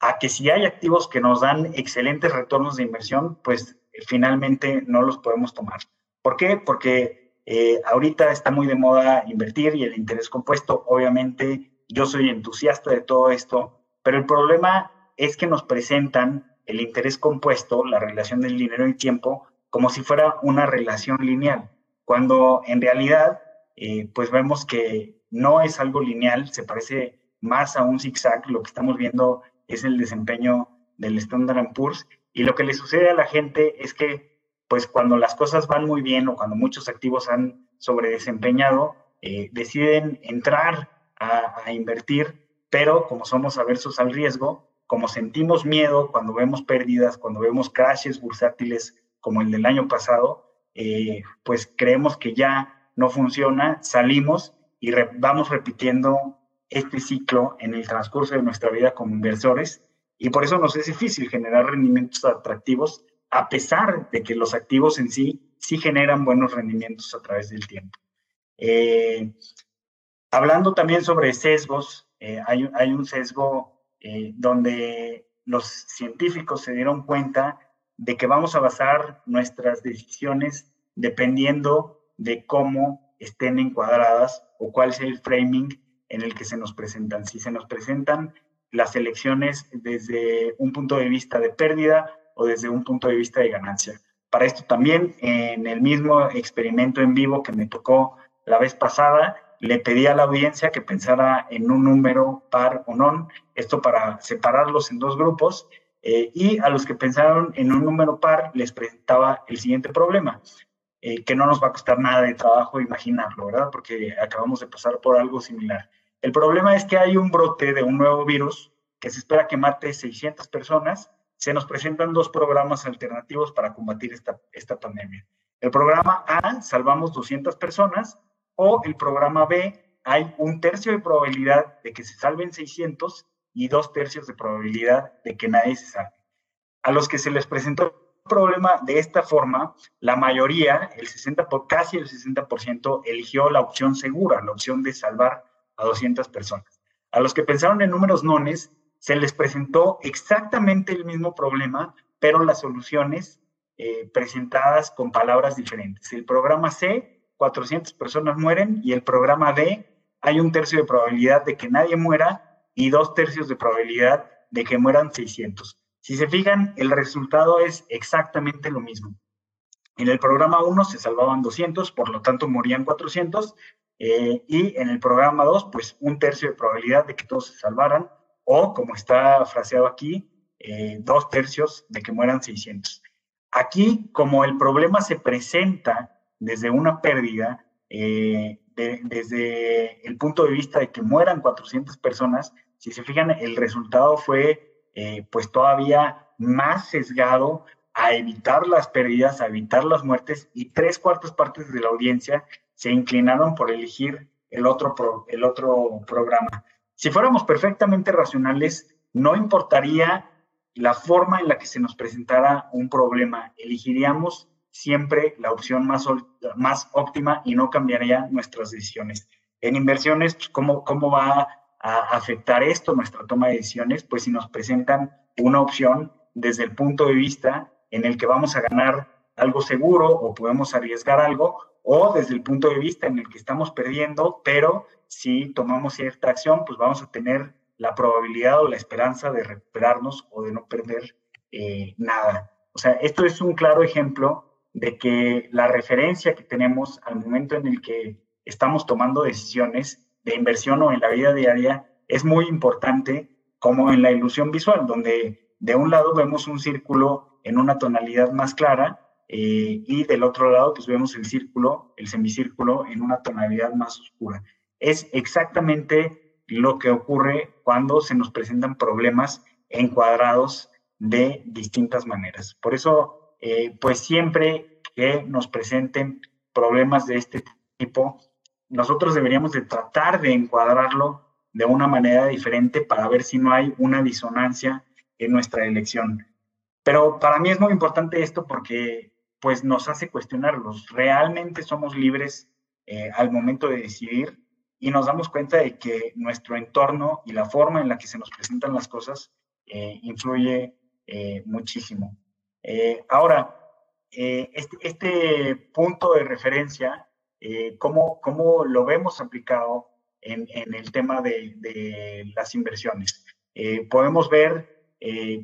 a que si hay activos que nos dan excelentes retornos de inversión, pues finalmente no los podemos tomar. ¿Por qué? Porque eh, ahorita está muy de moda invertir y el interés compuesto. Obviamente yo soy entusiasta de todo esto pero el problema es que nos presentan el interés compuesto, la relación del dinero y tiempo, como si fuera una relación lineal, cuando en realidad, eh, pues vemos que no es algo lineal, se parece más a un zigzag, lo que estamos viendo es el desempeño del Standard Poor's, y lo que le sucede a la gente es que, pues cuando las cosas van muy bien o cuando muchos activos han sobredesempeñado, eh, deciden entrar a, invertir pero como somos aversos al riesgo, como sentimos miedo cuando vemos pérdidas, cuando vemos crashes bursátiles como el del año pasado, eh, pues creemos que ya no funciona, salimos y vamos repitiendo este ciclo en el transcurso de nuestra vida como inversores. Y por eso nos es difícil generar rendimientos atractivos a pesar de que los activos en sí sí generan buenos rendimientos a través del tiempo. Eh, hablando también sobre sesgos, eh, hay, un sesgo eh, donde los científicos se dieron cuenta de que vamos a basar nuestras decisiones dependiendo de cómo estén encuadradas o cuál sea el framing en el que se nos presentan. Si se nos presentan las elecciones desde un punto de vista de pérdida o desde un punto de vista de ganancia. Para esto también, en el mismo experimento en vivo que me tocó la vez pasada, le pedí a la audiencia que pensara en un número par o non, esto para separarlos en dos grupos, eh, y a los que pensaron en un número par les presentaba el siguiente problema, eh, que no nos va a costar nada de trabajo imaginarlo, ¿verdad? Porque acabamos de pasar por algo similar. El problema es que hay un brote de un nuevo virus que se espera que mate 600 personas. Se nos presentan dos programas alternativos para combatir esta, esta pandemia. El programa A, salvamos 200 personas, o el programa B, hay un tercio de probabilidad de que se salven 600 y dos tercios de probabilidad de que nadie se salve. A los que se les presentó el problema de esta forma, la mayoría, el 60, casi el 60%, eligió la opción segura, la opción de salvar a 200 personas. A los que pensaron en números nones, se les presentó exactamente el mismo problema, pero las soluciones eh, presentadas con palabras diferentes. El programa C, 400 personas mueren, y el programa D, hay un tercio de probabilidad de que nadie muera y dos tercios de probabilidad de que mueran 600. Si se fijan, el resultado es exactamente lo mismo. En el programa 1 se salvaban 200, por lo tanto morían 400, eh, y en el programa 2, pues un tercio de probabilidad de que todos se salvaran, o como está fraseado aquí, eh, dos tercios de que mueran 600. Aquí, como el problema se presenta desde una pérdida, eh, desde el punto de vista de que mueran 400 personas, si se fijan, el resultado fue pues todavía más sesgado a evitar las pérdidas, a evitar las muertes, y tres cuartas partes de la audiencia se inclinaron por elegir el otro, el otro programa. Si fuéramos perfectamente racionales, no importaría la forma en la que se nos presentara un problema, elegiríamos siempre la opción más, más óptima y no cambiaría nuestras decisiones. En inversiones, pues, ¿cómo, ¿cómo va a afectar esto nuestra toma de decisiones? Pues si nos presentan una opción desde el punto de vista en el que vamos a ganar algo seguro o podemos arriesgar algo, o desde el punto de vista en el que estamos perdiendo, pero si tomamos cierta acción, pues vamos a tener la probabilidad o la esperanza de recuperarnos o de no perder eh, nada. O sea, esto es un claro ejemplo de que la referencia que tenemos al momento en el que estamos tomando decisiones de inversión o en la vida diaria es muy importante, como en la ilusión visual, donde de un lado vemos un círculo en una tonalidad más clara eh, y del otro lado, pues vemos el círculo, el semicírculo en una tonalidad más oscura. Es exactamente lo que ocurre cuando se nos presentan problemas encuadrados de distintas maneras. Por eso, eh, pues siempre que nos presenten problemas de este tipo, nosotros deberíamos de tratar de encuadrarlo de una manera diferente para ver si no hay una disonancia en nuestra elección. Pero para mí es muy importante esto porque pues nos hace cuestionarlos. ¿Realmente somos libres eh, al momento de decidir? Y nos damos cuenta de que nuestro entorno y la forma en la que se nos presentan las cosas eh, influye eh, muchísimo. ahora, este, este, punto de referencia, ¿cómo, ¿cómo, lo vemos aplicado en, el tema de las inversiones? podemos ver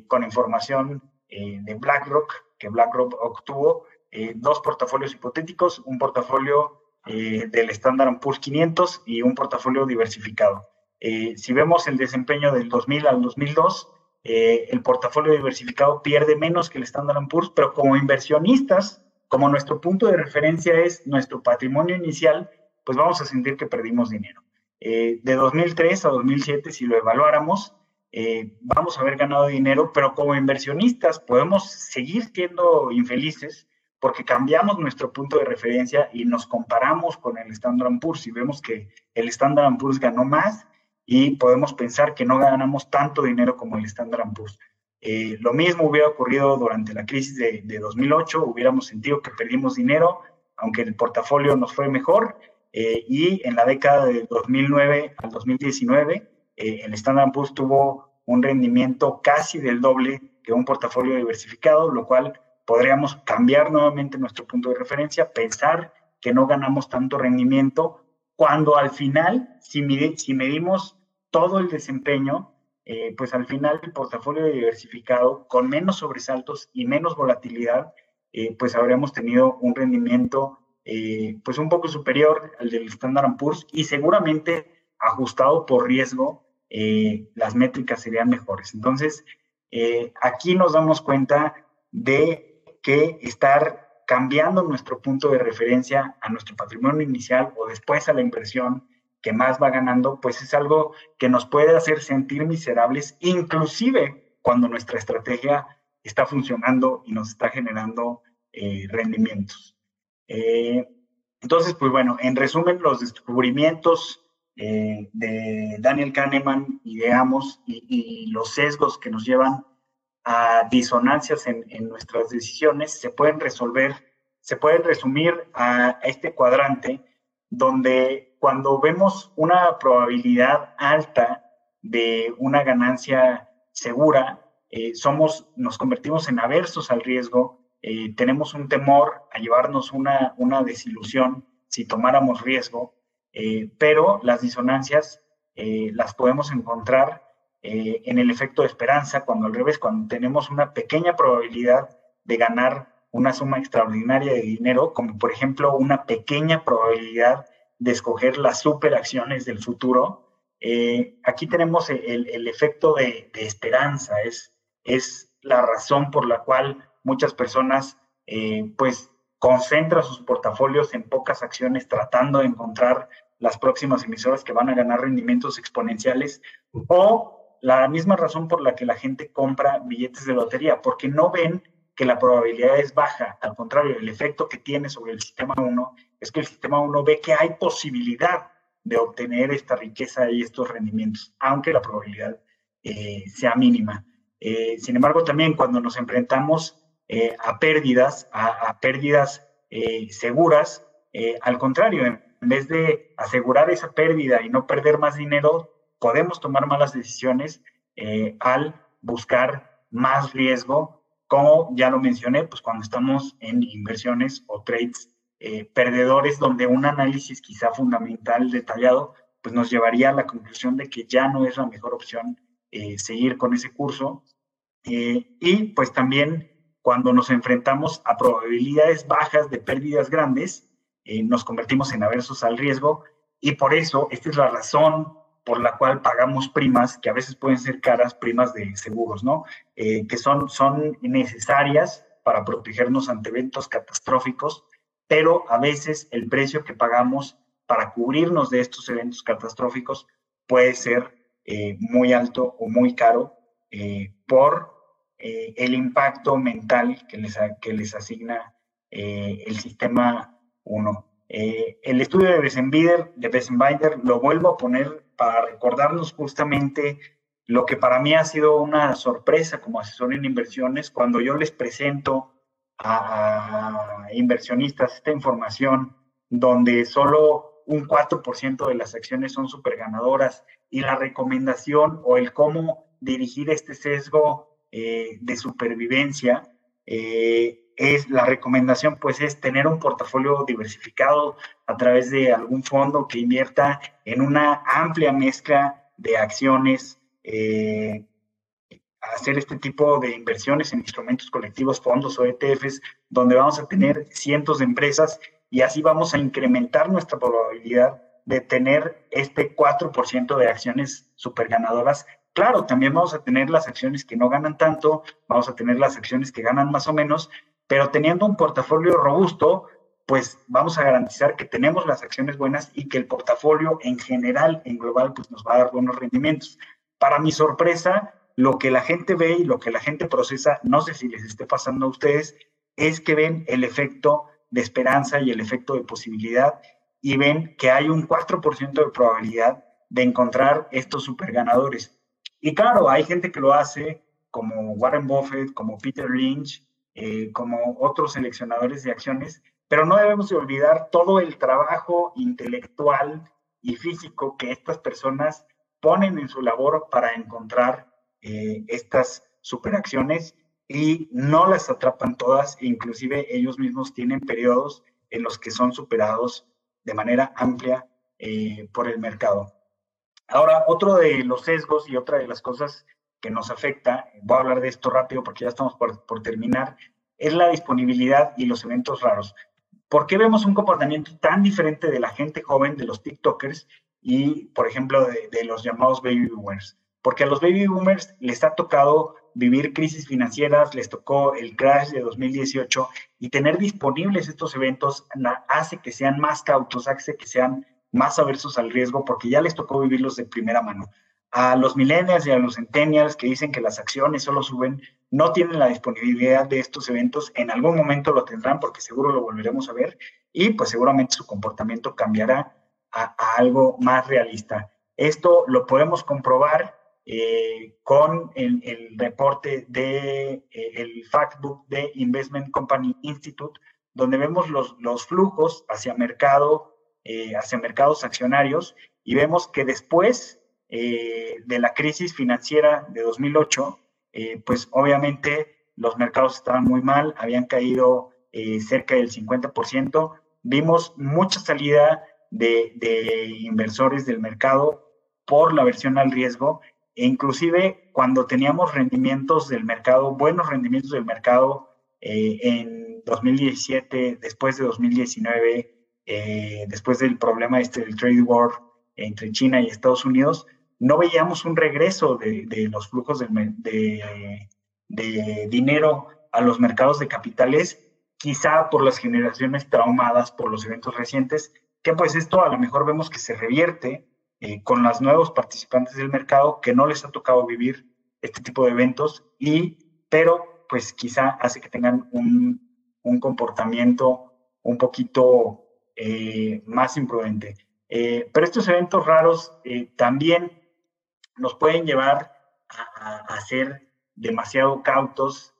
con información de BlackRock que BlackRock obtuvo eh, dos portafolios hipotéticos, un portafolio eh, del Standard Poor's 500 y un portafolio diversificado. Eh, si vemos el desempeño del 2000 al 2002, el portafolio diversificado pierde menos que el Standard Poor's, pero como inversionistas, como nuestro punto de referencia es nuestro patrimonio inicial, pues vamos a sentir que perdimos dinero. de 2003 a 2007, si lo evaluáramos, eh, vamos a haber ganado dinero, pero como inversionistas podemos seguir siendo infelices porque cambiamos nuestro punto de referencia y nos comparamos con el Standard Poor's y vemos que el Standard Poor's ganó más y podemos pensar que no ganamos tanto dinero como el Standard Poor's. Eh, lo mismo hubiera ocurrido durante la crisis de, 2008, hubiéramos sentido que perdimos dinero, aunque el portafolio nos fue mejor, eh, y en la década de 2009 al 2019 eh, el Standard Poor's tuvo un rendimiento casi del doble que un portafolio diversificado, lo cual podríamos cambiar nuevamente nuestro punto de referencia, pensar que no ganamos tanto rendimiento, cuando al final, si, si medimos todo el desempeño, eh, pues al final el portafolio diversificado con menos sobresaltos y menos volatilidad, eh, pues habríamos tenido un rendimiento eh, pues un poco superior al del Standard Poor's y seguramente ajustado por riesgo, las métricas serían mejores. Entonces, aquí nos damos cuenta de que estar cambiando nuestro punto de referencia a nuestro patrimonio inicial o después a la inversión que más va ganando, pues es algo que nos puede hacer sentir miserables, inclusive cuando nuestra estrategia está funcionando y nos está generando eh, rendimientos. Eh, entonces, pues bueno, en resumen, los descubrimientos eh, de Daniel Kahneman y de y, los sesgos que nos llevan a disonancias en, en, nuestras decisiones se pueden resolver, se pueden resumir a este cuadrante donde cuando vemos una probabilidad alta de una ganancia segura, eh, somos, nos convertimos en aversos al riesgo, eh, tenemos un temor a llevarnos una, una desilusión si tomáramos riesgo, eh, pero las disonancias las podemos encontrar en el efecto de esperanza, cuando al revés, cuando tenemos una pequeña probabilidad de ganar una suma extraordinaria de dinero, como por ejemplo una pequeña probabilidad de escoger las superacciones del futuro. Eh, aquí tenemos el, efecto de, esperanza, es, es la razón por la cual muchas personas eh, pues concentran sus portafolios en pocas acciones tratando de encontrar las próximas emisoras que van a ganar rendimientos exponenciales o la misma razón por la que la gente compra billetes de lotería, porque no ven que la probabilidad es baja. Al contrario, el efecto que tiene sobre el sistema 1 es que el sistema 1 ve que hay posibilidad de obtener esta riqueza y estos rendimientos, aunque la probabilidad eh, sea mínima. Eh, sin embargo, también cuando nos enfrentamos eh, a pérdidas, a, pérdidas seguras, al contrario, en vez de asegurar esa pérdida y no perder más dinero, podemos tomar malas decisiones al buscar más riesgo como ya lo mencioné, pues cuando estamos en inversiones o trades eh, perdedores, donde un análisis quizá fundamental, detallado, pues nos llevaría a la conclusión de que ya no es la mejor opción eh, seguir con ese curso. Eh, y pues también cuando nos enfrentamos a probabilidades bajas de pérdidas grandes, nos convertimos en aversos al riesgo y por eso esta es la razón por la cual pagamos primas, que a veces pueden ser caras, primas de seguros, ¿no? Eh, que son, son necesarias para protegernos ante eventos catastróficos, pero a veces el precio que pagamos para cubrirnos de estos eventos catastróficos puede ser eh, muy alto o muy caro eh, por el impacto mental que les, que les asigna el sistema 1. el estudio de Bessenbinder, de Bessenbinder, lo vuelvo a poner para recordarnos justamente lo que para mí ha sido una sorpresa como asesor en inversiones, cuando yo les presento a, inversionistas esta información donde solo un 4% de las acciones son super ganadoras y la recomendación o el cómo dirigir este sesgo eh, de supervivencia eh, es la recomendación pues es tener un portafolio diversificado a través de algún fondo que invierta en una amplia mezcla de acciones, eh, hacer este tipo de inversiones en instrumentos colectivos, fondos o ETFs, donde vamos a tener cientos de empresas y así vamos a incrementar nuestra probabilidad de tener este 4% de acciones super ganadoras. Claro, también vamos a tener las acciones que no ganan tanto, vamos a tener las acciones que ganan más o menos, pero teniendo un portafolio robusto, pues vamos a garantizar que tenemos las acciones buenas y que el portafolio en general, en global, pues nos va a dar buenos rendimientos. Para mi sorpresa, lo que la gente ve y lo que la gente procesa, no sé si les esté pasando a ustedes, es que ven el efecto de esperanza y el efecto de posibilidad y ven que hay un 4% de probabilidad de encontrar estos super ganadores. Y claro, hay gente que lo hace como Warren Buffett, como Peter Lynch, eh, como otros seleccionadores de acciones, pero no debemos de olvidar todo el trabajo intelectual y físico que estas personas ponen en su labor para encontrar eh, estas superacciones y no las atrapan todas, inclusive ellos mismos tienen periodos en los que son superados de manera amplia eh, por el mercado. Ahora, otro de los sesgos y otra de las cosas que nos afecta, voy a hablar de esto rápido porque ya estamos por, por terminar, es la disponibilidad y los eventos raros. ¿Por qué vemos un comportamiento tan diferente de la gente joven, de los TikTokers y, por ejemplo, de, de los llamados baby boomers? Porque a los baby boomers les ha tocado vivir crisis financieras, les tocó el crash de 2018 y tener disponibles estos eventos hace que sean más cautos, hace que sean más aversos al riesgo porque ya les tocó vivirlos de primera mano. A los millennials y a los centennials que dicen que las acciones solo suben, no tienen la disponibilidad de estos eventos, en algún momento lo tendrán porque seguro lo volveremos a ver y pues seguramente su comportamiento cambiará a, algo más realista. Esto lo podemos comprobar eh, con el, reporte de eh, el Factbook de Investment Company Institute, donde vemos los, los flujos hacia mercado, eh, hacia mercados accionarios y vemos que después de la crisis financiera de 2008, pues obviamente los mercados estaban muy mal, habían caído cerca del 50%, vimos mucha salida de, de inversores del mercado por la versión al riesgo e inclusive cuando teníamos rendimientos del mercado, buenos rendimientos del mercado eh, en 2017, después de 2019, eh, después del problema este del trade war entre China y Estados Unidos, no veíamos un regreso de, los flujos de, dinero a los mercados de capitales, quizá por las generaciones traumadas por los eventos recientes, que pues esto a lo mejor vemos que se revierte eh, con los nuevos participantes del mercado que no les ha tocado vivir este tipo de eventos y, pero pues quizá hace que tengan un, un comportamiento un poquito eh, más imprudente. Eh, pero estos eventos raros también nos pueden llevar a, ser demasiado cautos,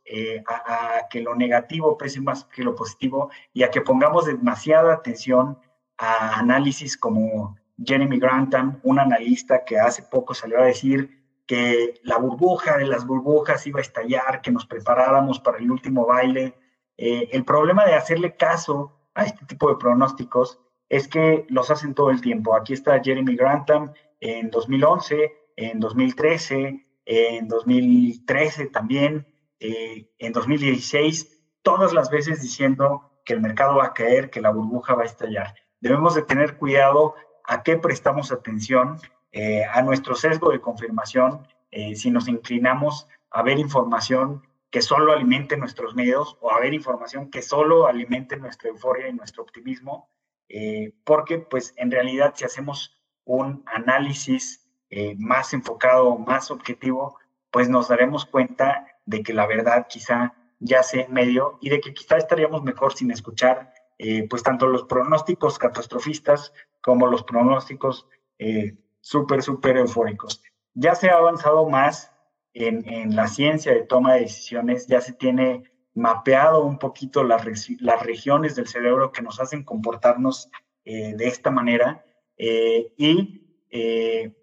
a, a, que lo negativo pese más que lo positivo y a que pongamos demasiada atención a análisis como Jeremy Grantham, un analista que hace poco salió a decir que la burbuja de las burbujas iba a estallar, que nos preparáramos para el último baile. Eh, el problema de hacerle caso a este tipo de pronósticos es que los hacen todo el tiempo. Aquí está Jeremy Grantham en 2011, en 2013, en 2013 también, eh, en 2016, todas las veces diciendo que el mercado va a caer, que la burbuja va a estallar. Debemos de tener cuidado a qué prestamos atención, eh, a nuestro sesgo de confirmación, eh, si nos inclinamos a ver información que solo alimente nuestros miedos o a ver información que solo alimente nuestra euforia y nuestro optimismo, porque pues en realidad si hacemos un análisis más enfocado, más objetivo, pues nos daremos cuenta de que la verdad quizá ya sea en medio y de que quizá estaríamos mejor sin escuchar eh, pues tanto los pronósticos catastrofistas como los pronósticos eh, súper, súper eufóricos. Ya se ha avanzado más en, en, la ciencia de toma de decisiones, ya se tiene mapeado un poquito las, las regiones del cerebro que nos hacen comportarnos eh, de esta manera y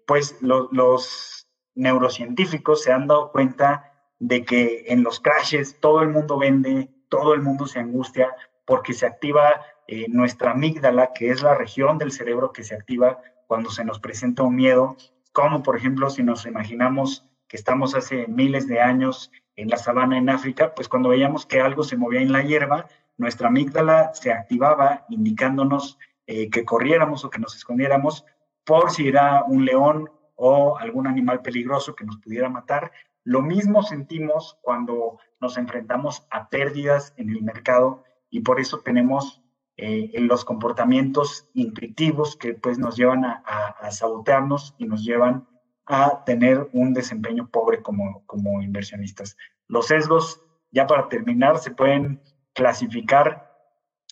pues los neurocientíficos se han dado cuenta de que en los crashes todo el mundo vende, todo el mundo se angustia, porque se activa eh, nuestra amígdala, que es la región del cerebro que se activa cuando se nos presenta un miedo, como por ejemplo si nos imaginamos que estamos hace miles de años en la sabana en África, pues cuando veíamos que algo se movía en la hierba, nuestra amígdala se activaba indicándonos eh, que corriéramos o que nos escondiéramos por si era un león o algún animal peligroso que nos pudiera matar. Lo mismo sentimos cuando nos enfrentamos a pérdidas en el mercado y por eso tenemos eh, los comportamientos intuitivos que pues nos llevan a, a, sabotearnos y nos llevan a tener un desempeño pobre como, como inversionistas. Los sesgos, ya para terminar, se pueden clasificar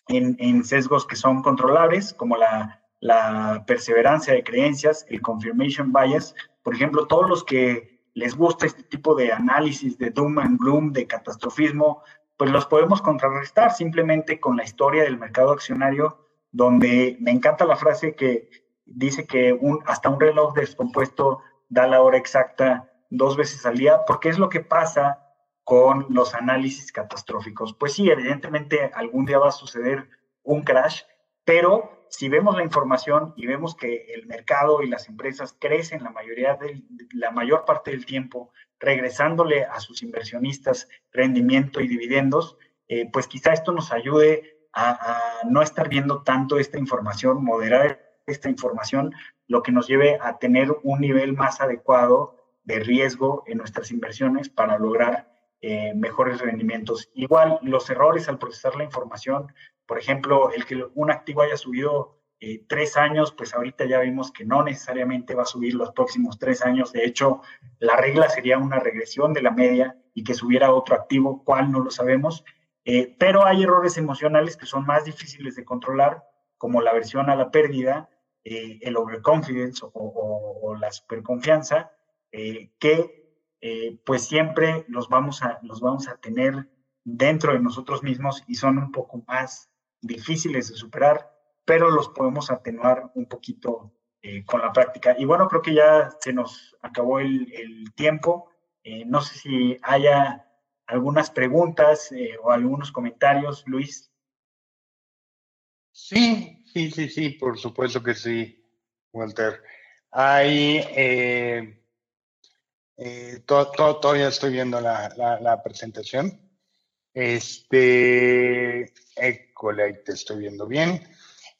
en, en sesgos que son controlables, como la, la perseverancia de creencias, el confirmation bias. Por ejemplo, todos los que les gusta este tipo de análisis de doom and gloom, de catastrofismo, pues los podemos contrarrestar simplemente con la historia del mercado accionario, donde me encanta la frase que dice que un, hasta un reloj descompuesto da la hora exacta dos veces al día, porque es lo que pasa con los análisis catastróficos. Pues sí, evidentemente algún día va a suceder un crash, pero si vemos la información y vemos que el mercado y las empresas crecen la mayoría de la mayor parte del tiempo, regresándole a sus inversionistas rendimiento y dividendos, eh, pues quizá esto nos ayude a, no estar viendo tanto esta información, moderar esta información, lo que nos lleve a tener un nivel más adecuado de riesgo en nuestras inversiones para lograr eh, mejores rendimientos. Igual, los errores al procesar la información, por ejemplo, el que un activo haya subido eh, tres años, pues ahorita ya vimos que no necesariamente va a subir los próximos tres años. De hecho, la regla sería una regresión de la media y que subiera otro activo, cuál no lo sabemos. Eh, pero hay errores emocionales que son más difíciles de controlar, como la aversión a la pérdida, eh, el overconfidence o, la superconfianza, eh, que pues siempre los vamos, a, los vamos a tener dentro de nosotros mismos y son un poco más difíciles de superar, pero los podemos atenuar un poquito con la práctica. Y bueno, creo que ya se nos acabó el, tiempo. no sé si haya algunas preguntas eh, o algunos comentarios, Luis. Sí, sí, sí, sí, por supuesto que sí, Walter. Hay, eh, eh, todavía estoy viendo la, presentación. Este, école, ahí te estoy viendo bien.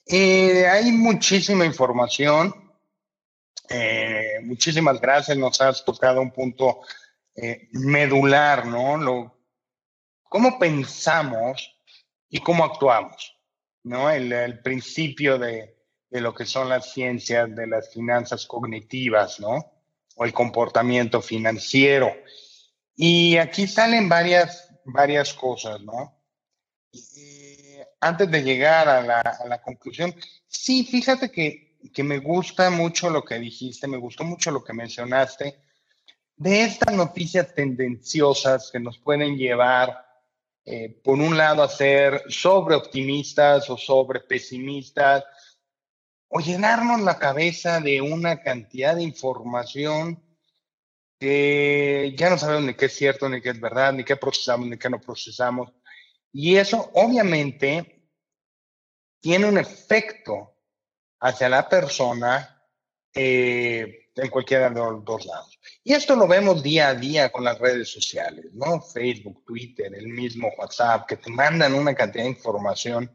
hay muchísima información. muchísimas gracias, nos has tocado un punto eh, medular, ¿no? Lo, cómo pensamos y cómo actuamos, ¿no? El, principio de, lo que son las ciencias de las finanzas cognitivas, ¿no? O el comportamiento financiero. Y aquí salen varias, varias cosas, ¿no? Antes de llegar a la, conclusión, sí, fíjate que, que me gusta mucho lo que dijiste, me gustó mucho lo que mencionaste de estas noticias tendenciosas que nos pueden llevar, eh, por un lado, a ser sobre optimistas o sobre pesimistas, o llenarnos la cabeza de una cantidad de información que ya no sabemos ni qué es cierto, ni qué es verdad, ni qué procesamos, ni qué no procesamos. Y eso obviamente tiene un efecto hacia la persona eh, en cualquiera de los dos lados. Y esto lo vemos día a día con las redes sociales, ¿no? Facebook, Twitter, el mismo WhatsApp, que te mandan una cantidad de información.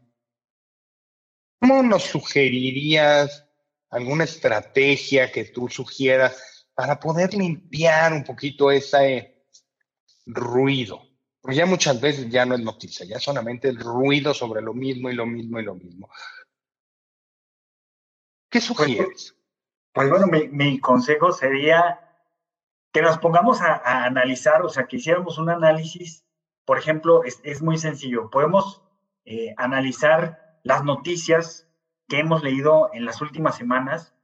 ¿Cómo nos sugerirías alguna estrategia que tú sugieras para poder limpiar un poquito ese ruido? Porque ya muchas veces ya no es noticia, ya solamente el ruido sobre lo mismo y lo mismo y lo mismo. ¿Qué pues, sugieres? Pues bueno, mi, consejo sería que nos pongamos a, analizar, o sea, que hiciéramos un análisis, por ejemplo, es, muy sencillo, podemos eh, analizar las noticias que hemos leído en las últimas semanas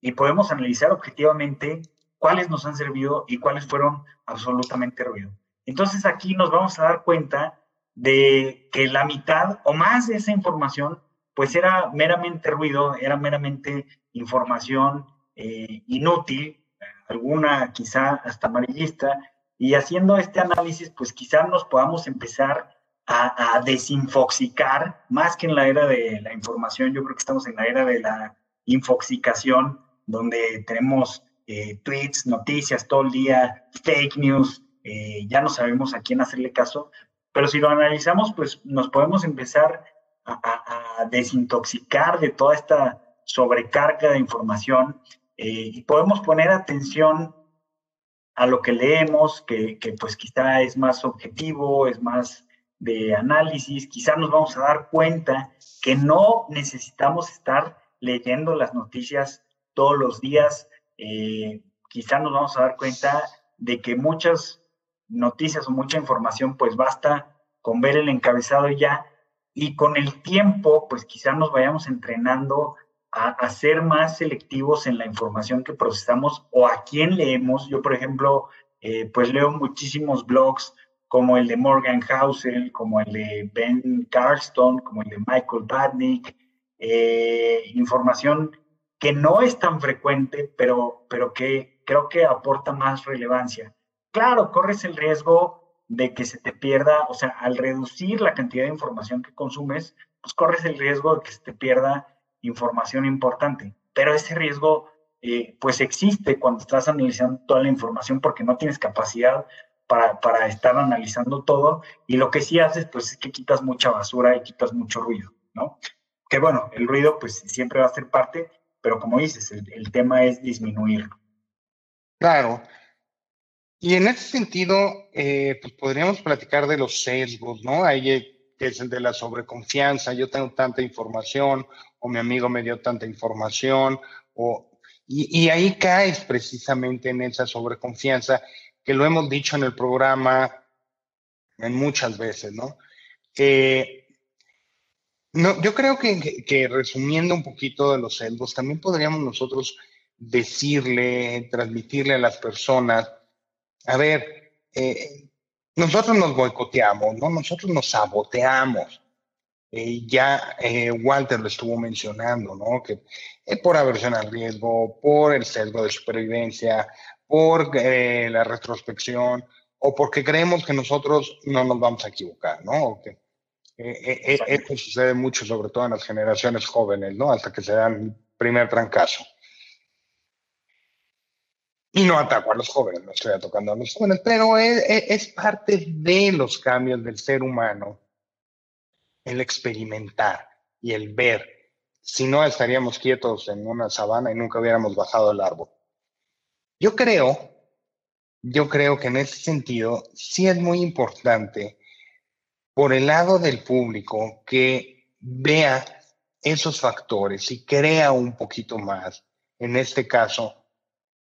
y podemos analizar objetivamente cuáles nos han servido y cuáles fueron absolutamente ruido. Entonces aquí nos vamos a dar cuenta de que la mitad o más de esa información pues era meramente ruido, era meramente información eh, inútil, alguna quizá hasta amarillista, y haciendo este análisis, pues quizá nos podamos empezar a, desinfoxicar, más que en la era de la información, yo creo que estamos en la era de la infoxicación, donde tenemos eh, tweets, noticias todo el día, fake news, eh, ya no sabemos a quién hacerle caso, pero si lo analizamos, pues nos podemos empezar a, desintoxicar de toda esta sobrecarga de información eh, y podemos poner atención a lo que leemos, que, pues quizá es más objetivo, es más de análisis, quizá nos vamos a dar cuenta que no necesitamos estar leyendo las noticias todos los días, eh, quizá nos vamos a dar cuenta de que muchas noticias o mucha información, pues basta con ver el encabezado ya, y con el tiempo, pues quizá nos vayamos entrenando a, ser más selectivos en la información que procesamos o a quién leemos. Yo, por ejemplo, eh, pues leo muchísimos blogs como el de Morgan Housel, como el de Ben Carston, como el de Michael Badnick, eh, información que no es tan frecuente, pero, pero que creo que aporta más relevancia. Claro, corres el riesgo de que se te pierda, o sea, al reducir la cantidad de información que consumes, pues corres el riesgo de que se te pierda información importante, pero ese riesgo eh, pues existe cuando estás analizando toda la información porque no tienes capacidad para, para, estar analizando todo y lo que sí haces pues es que quitas mucha basura y quitas mucho ruido, ¿no? Que bueno, el ruido pues siempre va a ser parte, pero como dices, el, el tema es disminuirlo. Claro. Y en ese sentido, eh, pues podríamos platicar de los sesgos, ¿no? Ahí que es el de la sobreconfianza, yo tengo tanta información, o mi amigo me dio tanta información, o, y, y ahí caes precisamente en esa sobreconfianza, que lo hemos dicho en el programa en muchas veces, ¿no? Eh, no, yo creo que, que, resumiendo un poquito de los sesgos, también podríamos nosotros decirle, transmitirle a las personas, a ver, eh, nosotros nos boicoteamos, ¿no? Nosotros nos saboteamos. Eh, ya eh, Walter lo estuvo mencionando, ¿no? Que eh, por aversión al riesgo, por el sesgo de supervivencia, por eh, la retrospección, o porque creemos que nosotros no nos vamos a equivocar, ¿no? O que, esto sucede mucho, sobre todo en las generaciones jóvenes, ¿no? Hasta que se dan el primer trancazo. Y no ataco a los jóvenes, no estoy atacando a los jóvenes, pero es, es, parte de los cambios del ser humano, el experimentar y el ver. Si no, estaríamos quietos en una sabana y nunca hubiéramos bajado el árbol. Yo creo, yo creo que en ese sentido sí es muy importante por el lado del público que vea esos factores y crea un poquito más. En este caso,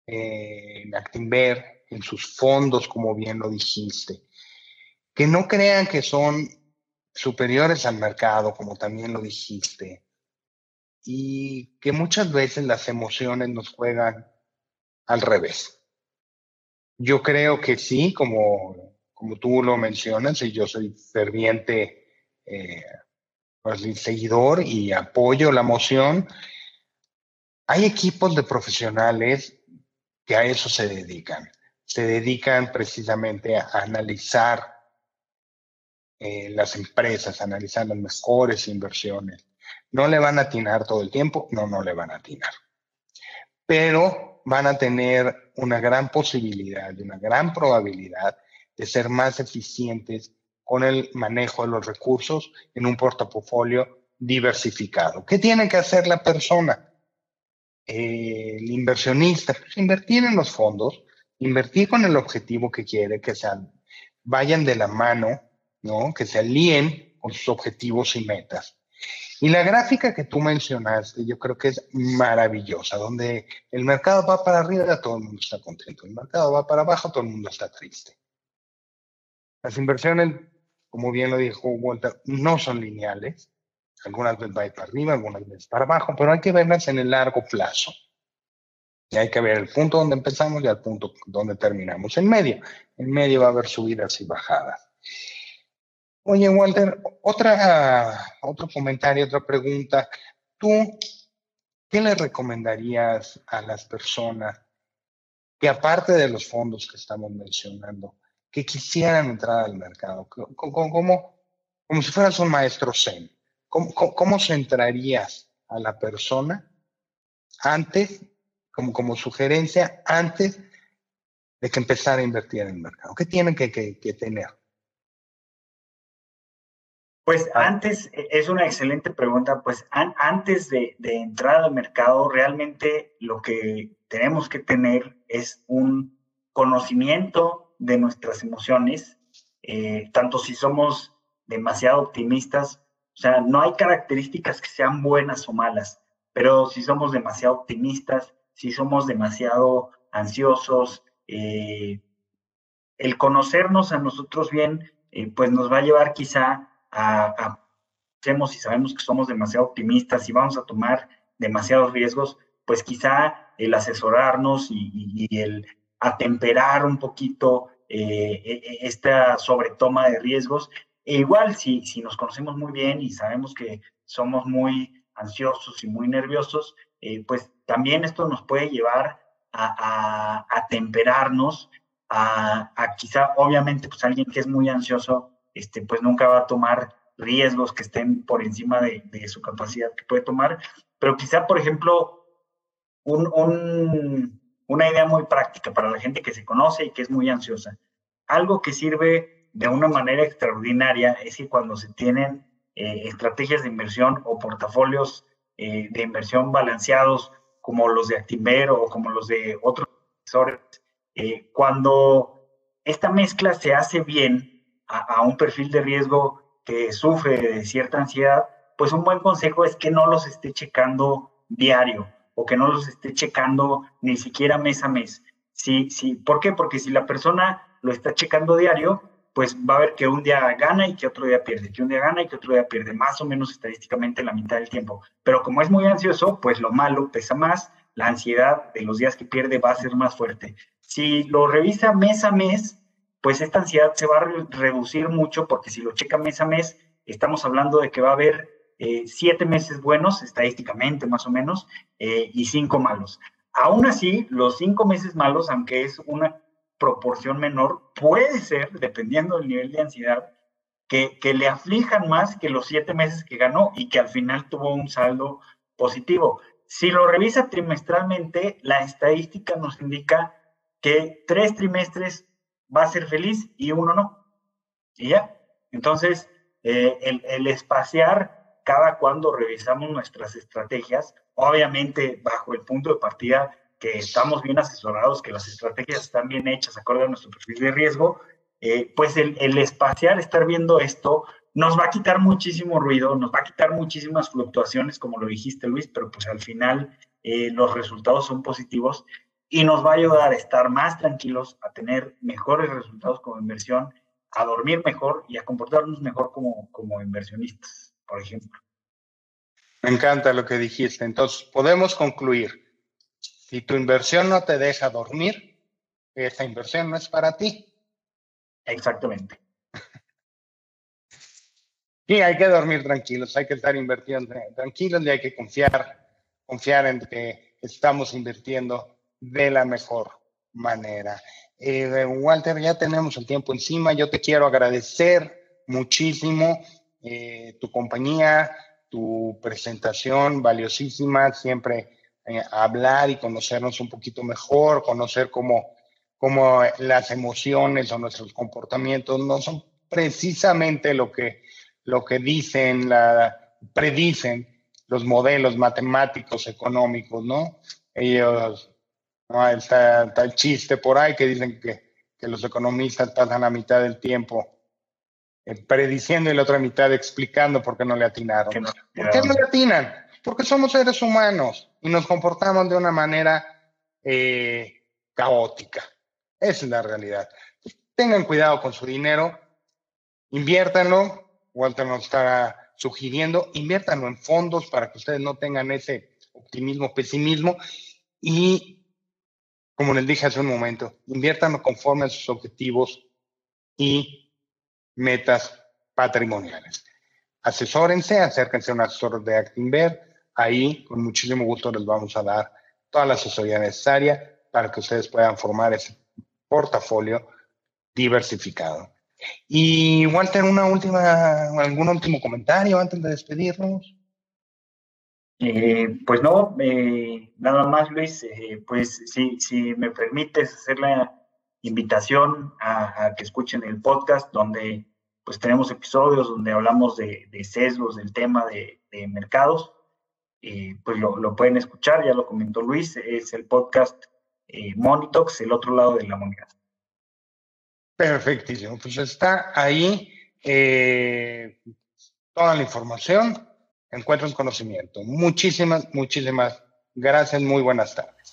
eh, en Actinver, en sus fondos, como bien lo dijiste, que no crean que son superiores al mercado, como también lo dijiste, y que muchas veces las emociones nos juegan al revés. Yo creo que sí, como, como tú lo mencionas, y yo soy ferviente eh, pues, seguidor y apoyo la emoción, hay equipos de profesionales que a eso se dedican. Se dedican precisamente a analizar eh, las empresas, a analizar las mejores inversiones. No le van a atinar todo el tiempo, no, no le van a atinar. Pero van a tener una gran posibilidad una gran probabilidad de ser más eficientes con el manejo de los recursos en un portafolio diversificado. ¿Qué tiene que hacer la persona? Eh, el inversionista, pues invertir en los fondos, invertir con el objetivo que quiere, que sean, vayan de la mano, ¿no? Que se alíen con sus objetivos y metas. Y la gráfica que tú mencionaste, yo creo que es maravillosa, donde el mercado va para arriba, todo el mundo está contento. El mercado va para abajo, todo el mundo está triste. Las inversiones, como bien lo dijo Walter, no son lineales. Algunas veces va a ir para arriba, algunas veces para abajo, pero hay que verlas en el largo plazo. Y hay que ver el punto donde empezamos y el punto donde terminamos. En medio, en medio va a haber subidas y bajadas. Oye, Walter, otra, otro comentario, otra pregunta. ¿Tú qué le recomendarías a las personas que aparte de los fondos que estamos mencionando, que quisieran entrar al mercado, como, como, como si fueras un maestro Zen? ¿Cómo, cómo, centrarías a la persona antes, como, como sugerencia, antes de que empezara a invertir en el mercado? ¿Qué tienen que, que, que tener? Pues antes, e, es una excelente pregunta, pues an, antes de, de, entrar al mercado, realmente lo que tenemos que tener es un conocimiento de nuestras emociones, eh, tanto si somos demasiado optimistas o sea, no hay características que sean buenas o malas, pero si somos demasiado optimistas, si somos demasiado ansiosos, eh, el conocernos a nosotros bien, eh, pues nos va a llevar quizá a, a si sabemos que somos demasiado optimistas y vamos a tomar demasiados riesgos, pues quizá el asesorarnos y, y el atemperar un poquito eh, esta sobretoma de riesgos e igual, si, si nos conocemos muy bien y sabemos que somos muy ansiosos y muy nerviosos, eh, pues también esto nos puede llevar a, a, a temperarnos, a, a, quizá, obviamente, pues alguien que es muy ansioso, este, pues nunca va a tomar riesgos que estén por encima de, de su capacidad que puede tomar, pero quizá, por ejemplo, una idea muy práctica para la gente que se conoce y que es muy ansiosa. Algo que sirve de una manera extraordinaria es que cuando se tienen eh, estrategias de inversión o portafolios eh, de inversión balanceados como los de Actimber o como los de otros inversores, eh, cuando esta mezcla se hace bien a, un perfil de riesgo que sufre de cierta ansiedad, pues un buen consejo es que no los esté checando diario o que no los esté checando ni siquiera mes a mes. Sí, sí. ¿Por qué? Porque si la persona lo está checando diario, pues va a ver que un día gana y que otro día pierde, que un día gana y que otro día pierde, más o menos estadísticamente la mitad del tiempo. Pero como es muy ansioso, pues lo malo pesa más, la ansiedad de los días que pierde va a ser más fuerte. Si lo revisa mes a mes, pues esta ansiedad se va a reducir mucho porque si lo checa mes a mes, estamos hablando de que va a haber eh, siete meses buenos, estadísticamente más o menos, eh, y cinco malos. Aún así, los cinco meses malos, aunque es una proporción menor, puede ser, dependiendo del nivel de ansiedad, que, le aflijan más que los siete meses que ganó y que al final tuvo un saldo positivo. Si lo revisa trimestralmente, la estadística nos indica que tres trimestres va a ser feliz y uno no. Y ya. Entonces, eh, el, el, espaciar cada cuando revisamos nuestras estrategias, obviamente bajo el punto de partida que estamos bien asesorados, que las estrategias están bien hechas acorde a nuestro perfil de riesgo, eh, pues el, el, espaciar, estar viendo esto, nos va a quitar muchísimo ruido, nos va a quitar muchísimas fluctuaciones, como lo dijiste Luis, pero pues al final eh, los resultados son positivos y nos va a ayudar a estar más tranquilos, a tener mejores resultados como inversión, a dormir mejor y a comportarnos mejor como, como inversionistas, por ejemplo. Me encanta lo que dijiste. Entonces, podemos concluir si tu inversión no te deja dormir, esa inversión no es para ti. Exactamente. Sí, hay que dormir tranquilos, hay que estar invirtiendo tranquilos y hay que confiar, confiar en que estamos invirtiendo de la mejor manera. Eh, Walter, ya tenemos el tiempo encima. Yo te quiero agradecer muchísimo eh, tu compañía, tu presentación valiosísima, siempre eh, hablar y conocernos un poquito mejor, conocer cómo, cómo las emociones o nuestros comportamientos no son precisamente lo que, lo que dicen, la, predicen los modelos matemáticos económicos, ¿no? Ellos, ¿no? Está, el chiste por ahí que dicen que, que los economistas pasan la mitad del tiempo eh, prediciendo y la otra mitad explicando por qué no le atinaron. ¿Por qué no le atinan? Porque somos seres humanos y nos comportamos de una manera eh, caótica. Esa es la realidad. Tengan cuidado con su dinero, inviértanlo. Walter nos está sugiriendo, inviértanlo en fondos para que ustedes no tengan ese optimismo, pesimismo. Y, como les dije hace un momento, inviértanlo conforme a sus objetivos y metas patrimoniales. Asesórense, acérquense a un asesor de Actinver Ahí, con muchísimo gusto, les vamos a dar toda la asesoría necesaria para que ustedes puedan formar ese portafolio diversificado. Y Walter, una última, algún último comentario antes de despedirnos. Eh, pues no, eh, nada más Luis, eh, pues si, si me permites hacer la invitación a, que escuchen el podcast donde pues tenemos episodios donde hablamos de, sesgos del tema de mercados eh, pues lo, pueden escuchar, ya lo comentó Luis, es el podcast eh, Monitox, el otro lado de la moneda. Perfectísimo, pues está ahí eh, toda la información, encuentran conocimiento. Muchísimas, muchísimas gracias, muy buenas tardes.